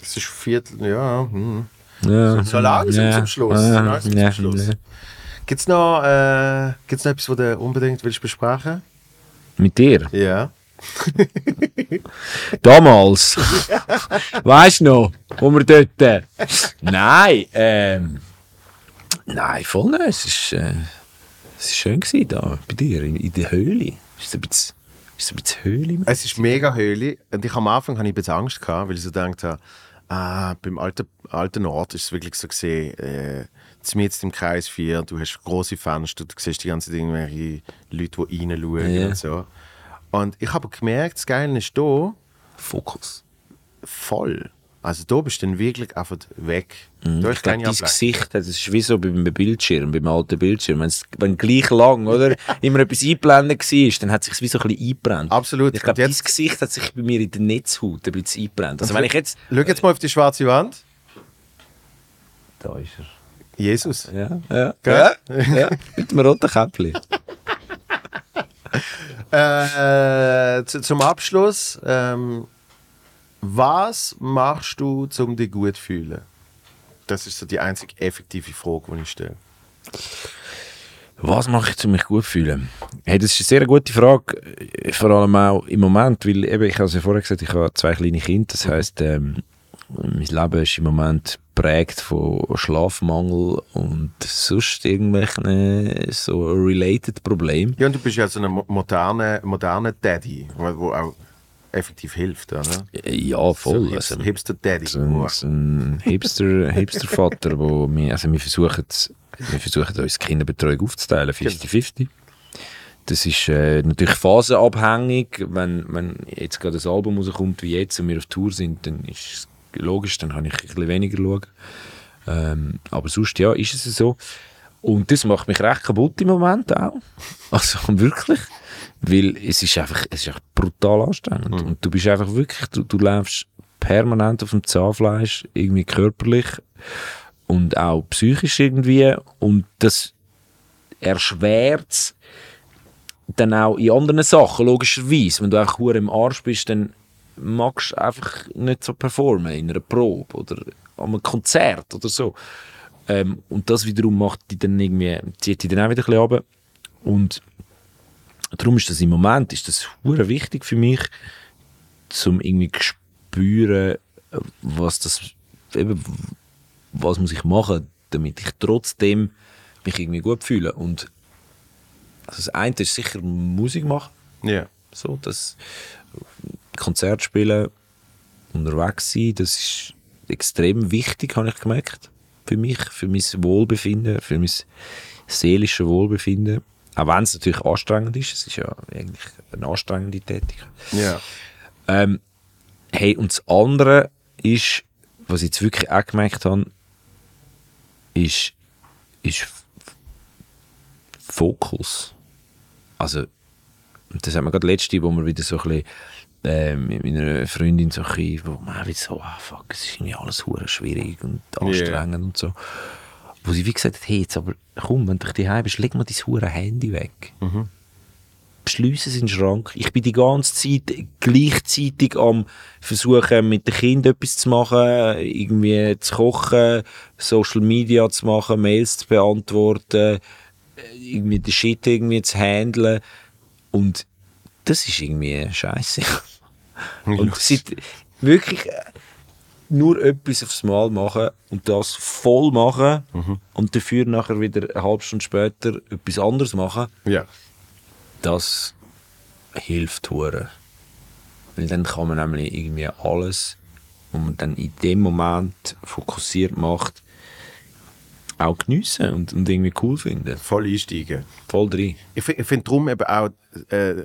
es ist Viertel, ja. Hm. Ja. So langsam zum Schluss. Ja, Langsam ja, zum Schluss. ja. Gibt's noch, äh, gibt's noch etwas, was du unbedingt willst besprechen? Mit dir? Ja. Damals. weißt du noch, wo wir dort. Äh, nein, ähm. Nein, voll nicht. Es ist, äh, es ist schön gewesen da bei dir in, in der Höhle. Ist ein bisschen, ist ein bisschen Höhle. Es ist mega höhlich und ich am Anfang hatte ich ein bisschen Angst gehabt, weil ich so gedacht habe, ah, beim alten, alten Ort ist es wirklich so gesehen, äh, jetzt im Kreis 4, du hast große Fenster, du siehst die ganze Zeit irgendwelche Leute, die reinschauen Ja. und so. Und ich habe gemerkt, das Geile ist hier Fokus. voll. Also da bist du dann wirklich einfach weg. Mhm. Ich glaube, dein. Gesicht, das ist wie so beim Bildschirm, beim alten Bildschirm. Wenn's, wenn gleich lang, oder? Immer etwas eingeblendet war, dann hat es sich wie so ein bisschen eingebrannt. Absolut. Ich glaube, dein Gesicht hat sich bei mir in der Netzhaut ein bisschen eingebrannt. Also wenn ich jetzt... Schau jetzt mal auf die schwarze Wand. Da ist er. Jesus. Ja, ja. Gell? Ja, ja. Mit dem roten Käppli. Äh, zu, zum Abschluss, ähm, was machst du, um dich gut zu fühlen? Das ist so die einzige effektive Frage, die ich stelle. Was mache ich, um mich gut zu fühlen? Hey, das ist eine sehr gute Frage, äh, vor allem auch im Moment, weil eben, ich habe es ja vorher gesagt, ich habe zwei kleine Kinder, das heisst, ähm, mein Leben ist im Moment geprägt von Schlafmangel und sonst irgendwelchen so related Problemen. Ja, und du bist ja so ein mo- moderner moderne Daddy, wo auch effektiv hilft, oder? Ja, voll. So Also, Hipster, Hipster-Daddy. so ein, so ein Hipster, Hipster-Vater, wo wir, also wir versuchen, wir versuchen uns Kinderbetreuung aufzuteilen, 50-50. Das ist äh, natürlich phasenabhängig. Wenn, wenn jetzt gerade ein Album rauskommt wie jetzt und wir auf Tour sind, dann ist es logisch, dann kann ich ein bisschen weniger schauen. Ähm, aber sonst, ja, ist es so. Und das macht mich recht kaputt im Moment auch. Also wirklich. Weil es ist einfach, es ist einfach brutal anstrengend. Und du bist einfach wirklich, du, du läufst permanent auf dem Zahnfleisch, irgendwie körperlich und auch psychisch irgendwie. Und das erschwert es dann auch in anderen Sachen, logischerweise. Wenn du einfach hure im Arsch bist, dann magst du einfach nicht so performen in einer Probe oder an einem Konzert oder so. Ähm, und das wiederum macht die dann irgendwie, zieht die dann auch wieder ein bisschen runter. Und darum ist das im Moment ist das hure wichtig für mich, zum irgendwie zu spüren, was das eben, was muss ich machen, damit ich trotzdem mich irgendwie gut fühle. Und Also das eine ist sicher Musik machen, Ja. so, das Konzert spielen, unterwegs sein, das ist extrem wichtig, habe ich gemerkt. Für mich, für mein Wohlbefinden, für mein seelisches Wohlbefinden. Auch wenn es natürlich anstrengend ist, es ist ja eigentlich eine anstrengende Tätigkeit. Ja. Ähm, hey, und das andere ist, was ich jetzt wirklich auch gemerkt habe, ist, ist Fokus. Also, das haben wir gerade letzte, wo wir wieder so ein bisschen äh, mit meiner Freundin so ein bisschen, wo man wieder so, ah fuck, es ist irgendwie alles schwierig und anstrengend und so. Wo sie wie gesagt hat, hey, jetzt aber komm, wenn du daheim bist, leg mal dein hure Handy weg beschliessen es in den Schrank. Ich bin die ganze Zeit gleichzeitig am versuchen, mit den Kindern etwas zu machen, irgendwie zu kochen, Social Media zu machen, Mails zu beantworten, irgendwie den Shit irgendwie zu handeln. Und das ist irgendwie scheiße. Und seit wirklich nur etwas aufs Mal machen und das voll machen und dafür nachher wieder eine halbe Stunde später etwas anderes machen, Ja. das hilft hure. Weil dann kann man nämlich irgendwie alles, was man dann in dem Moment fokussiert macht, auch geniessen und, und irgendwie cool finden. Voll einsteigen. Voll drin. Ich, ich finde darum eben auch äh,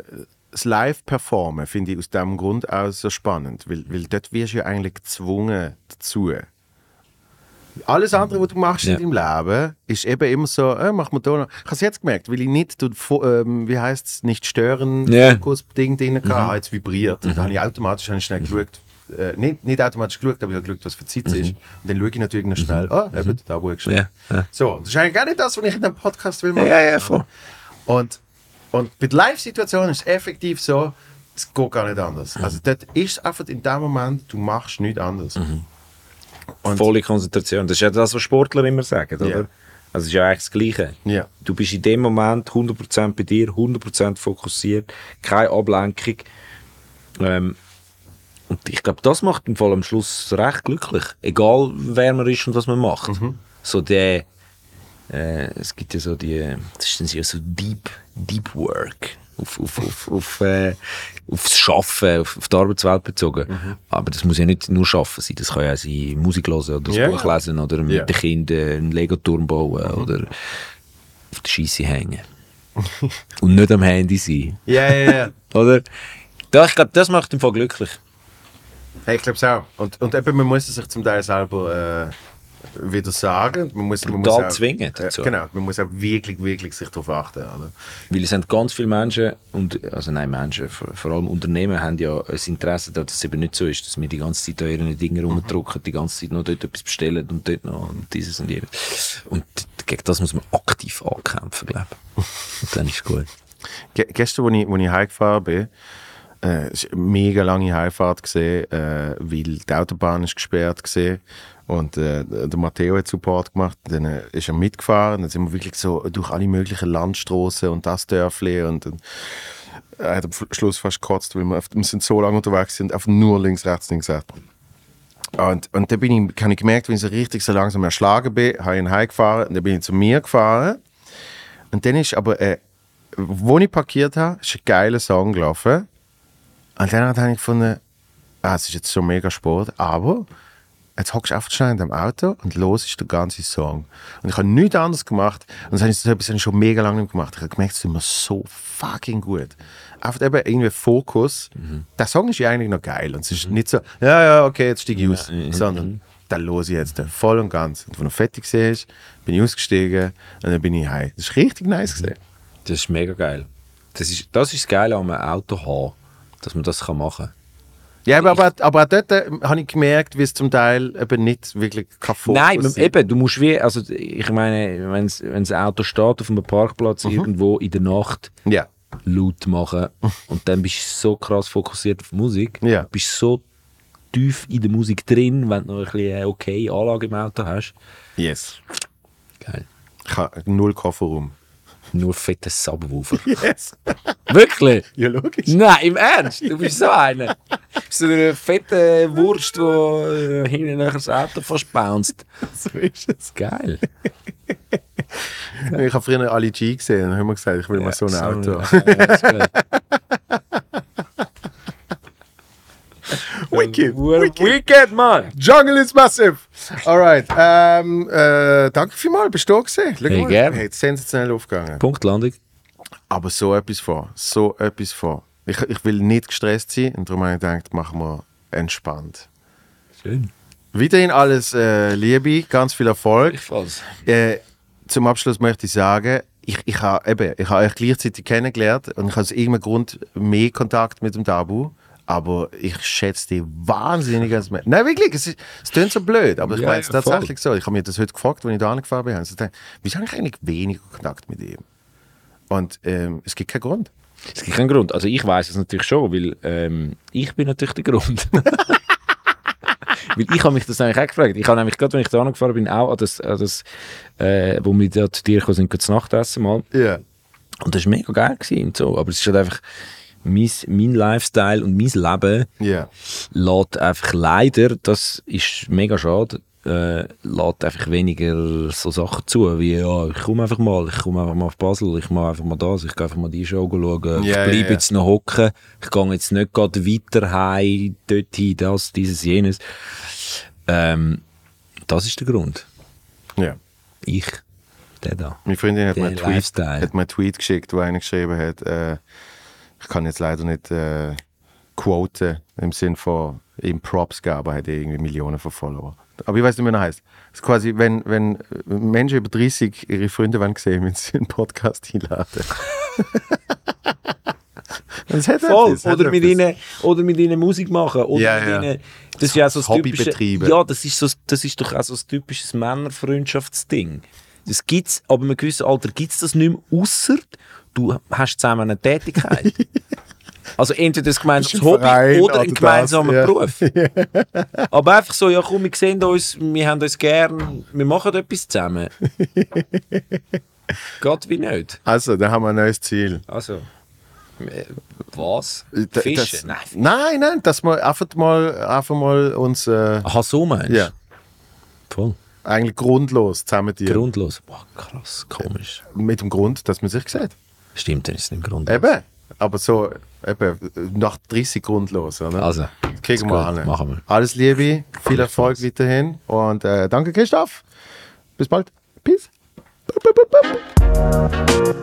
das Live-Performen finde ich aus diesem Grund auch so spannend, weil, weil dort wirst du ja eigentlich gezwungen dazu. Alles andere, was du machst Ja. in deinem Leben, ist eben immer so, äh, mach mal da noch. Ich habe es jetzt gemerkt, weil ich nicht, du, ähm, wie heißt es, nicht stören, Ja. Fokus-Ding drin hatte, habe jetzt vibriert. Und dann habe ich automatisch habe ich schnell geschaut, äh, nicht, nicht automatisch geschaut, aber ich habe geschaut, was für Zeit es ist. Und dann schaue ich natürlich noch schnell, ah, eben, da wo ich schon. Ja, ja. So, das ist eigentlich gar nicht das, was ich in diesem Podcast will machen. Ja, ja, voll. Und, und bei der Live-Situation ist es effektiv so, es geht gar nicht anders. Also dort ist einfach in dem Moment, du machst nichts anderes. Und- Volle Konzentration. Das ist ja das, was Sportler immer sagen, oder? Ja. Also es ist ja eigentlich das Gleiche. Ja. Du bist in dem Moment 100% bei dir, 100% fokussiert, keine Ablenkung. Ähm, und ich glaube, das macht im Fall am Schluss recht glücklich. Egal, wer man ist und was man macht. So der, äh, es gibt ja so die, das ist dann so Deep, Deep Work. Auf, auf, auf, auf, äh, aufs Schaffen, auf, auf die Arbeitswelt bezogen. Aber das muss ja nicht nur Schaffen sein. Das kann ja auch sein, Musik hören oder das Ja, Buch lesen oder mit Ja. den Kindern einen Lego-Turm bauen oder auf der Scheisse hängen. und nicht am Handy sein. Ja, ja, ja. Oder? Da, ich glaube, das macht im Fall glücklich. Hey, ich glaube es auch. Und, und eben, man muss es sich zum Teil selber äh, wieder sagen. Man muss, man muss auch, zwingen dazu. genau, man muss auch wirklich, wirklich sich darauf achten. Oder? Weil es sind ganz viele Menschen, und, also nein, Menschen, vor, vor allem Unternehmen haben ja ein Interesse daran, dass es eben nicht so ist, dass wir die ganze Zeit an ihren Dingen rumdrucken, die ganze Zeit noch dort etwas bestellen und dort noch und dieses und jenes. Und gegen das muss man aktiv ankämpfen, glaube ich. Und dann ist es gut. Ge gestern, als ich, als ich heimgefahren bin, äh, es war eine mega lange Heimfahrt, gewesen, äh, weil die Autobahn ist gesperrt war. Und äh, der Matteo hat Support gemacht, dann äh, ist er mitgefahren. Dann sind wir wirklich so durch alle möglichen Landstraßen und das Dörfli. Und dann er hat am Schluss fast gekotzt, weil wir, wir sind so lange unterwegs sind, einfach nur links, rechts, links, rechts. Und, und dann bin ich, habe ich gemerkt, wenn ich so richtig so langsam erschlagen bin, habe ich ihn heimgefahren und dann bin ich zu mir gefahren. Und dann ist aber, äh, wo ich parkiert habe, ist ein geiler Song gelaufen. Und dann habe ich gefunden, ah, es ist jetzt so mega Sport, aber jetzt hockst du einfach schnell in dem Auto und los ist der ganze Song. Und ich habe nichts anderes gemacht. Und das habe ich, schon mega lange nicht gemacht. Ich habe gemerkt, es ist immer so fucking gut. Einfach eben irgendwie Fokus. Der Song ist ja eigentlich noch geil. Und es ist nicht so, ja, ja, okay, jetzt steige ich aus. Sondern, da los ich jetzt voll und ganz. Und wenn er fertig war, bin ich ausgestiegen und dann bin ich heim. Das ist richtig nice gesehen. Das ist mega geil. Das ist das, ist das Geile an einem Auto haben, dass man das kann machen kann. Ja, aber, aber, aber auch dort äh, habe ich gemerkt, wie es zum Teil eben nicht wirklich Fokus Nein, eben, du musst wie, also ich meine, wenn das Auto steht auf einem Parkplatz irgendwo in der Nacht, Ja. laut machen und dann bist du so krass fokussiert auf Musik, Ja. bist so tief in der Musik drin, wenn du noch ein bisschen okay Anlage im Auto hast. Yes. Geil. Ich habe null Kofferraum. Nur fette Subwoofer. Yes. Wirklich? Ja, logisch. Nein, im Ernst? Du bist so einer. So eine fette Wurst, die äh, hinten nachher das Auto fast bounced. So ist es. Geil. Ich habe früher Ali G gesehen und habe mir gesagt, ich will mal so ein Auto. Ja, ist gut. Wicked, Wicked. Wicked, Mann! Jungle is massive. Alright. Ähm, äh, danke vielmals, bist du da gewesen? Schau Hey, mal, hey, sensationell aufgegangen. Punktlandung. Aber so etwas vor. So etwas vor. Ich, ich will nicht gestresst sein und darum habe ich gedacht, machen wir entspannt. Schön. Weiterhin alles äh, Liebe, ganz viel Erfolg. Gleichfalls. Äh, zum Abschluss möchte ich sagen, ich, ich habe ich euch gleichzeitig kennengelernt und ich habe aus irgendeinem Grund mehr Kontakt mit dem Tabu. Aber ich schätze dich wahnsinnig als Mensch. Nein, wirklich, es, ist, es klingt so blöd, aber ich Ja, meine es ja, voll. tatsächlich so. Ich habe mir das heute gefragt, als ich da angefahren bin. Ich habe so gedacht, wieso habe ich eigentlich weniger Kontakt mit ihm? Und ähm, es gibt keinen Grund. Es gibt keinen Grund. Also ich weiß es natürlich schon, weil ähm, ich bin natürlich der Grund. weil ich habe mich das eigentlich auch gefragt. Ich habe nämlich gerade, wenn ich da angefahren bin, auch an das, an das äh, wo wir da zu dir gekommen sind, zu Nacht essen mal. Ja. Und das war mega geil gewesen und so. Aber es ist halt einfach mein, mein Lifestyle und mein Leben Ja. lässt einfach leider, das ist mega schade, äh, lässt einfach weniger so Sachen zu, wie ja, ich komme einfach mal, ich komme einfach mal auf Basel, ich mache einfach mal das, ich gehe einfach mal die Show schauen, ich Ja, bleibe ja. jetzt noch hocken, ich gehe jetzt nicht gerade weiter heim, dorthin, das, dieses, jenes. Ähm, das ist der Grund. ja. Ich, der da. Meine Freundin hat mir, einen Tweet, hat mir einen Tweet geschickt, wo einer geschrieben hat, äh, ich kann jetzt leider nicht äh, quoten im Sinn von ihm Props geben, aber er hat irgendwie Millionen von Follower. Aber ich weiß nicht, wie er heißt. Es ist quasi, wenn, wenn Menschen über 30 ihre Freunde wollen sehen, wenn sie einen Podcast einladen. das hat Voll. etwas, hat Oder mit, ihnen, oder mit ihnen Musik machen. Oder Ja, mit ja. ihnen, das ist ja so das Hobby typische, betreiben. Ja, das ist, so, das ist doch auch so ein typisches Männerfreundschaftsding. Das gibt's, aber in einem gewissen Alter gibt es das nicht mehr, außer du hast zusammen eine Tätigkeit. also entweder ein gemeinsames ein Hobby Verein oder oder ein gemeinsamer das, ja. Beruf. aber einfach so, ja komm, wir sehen uns, wir haben uns gern, wir machen etwas zusammen. Geht wie nicht. Also, da haben wir ein neues Ziel. Also, äh, was? Fischen? Das, Nein. nein, nein, dass wir einfach mal, einfach mal uns äh, Aha, so meinst du? ja, Voll. eigentlich grundlos zusammen die Grundlos. Boah, krass, komisch. Mit dem Grund, dass man sich sieht. Stimmt, dann ist es nicht grundlos. Eben. Aber so, eben, nach 30 grundlos. Oder? Also, Kriegen wir an. machen wir. Alles Liebe, viel Erfolg weiterhin und äh, danke Christoph. Bis bald. Peace. Bup, bup, bup,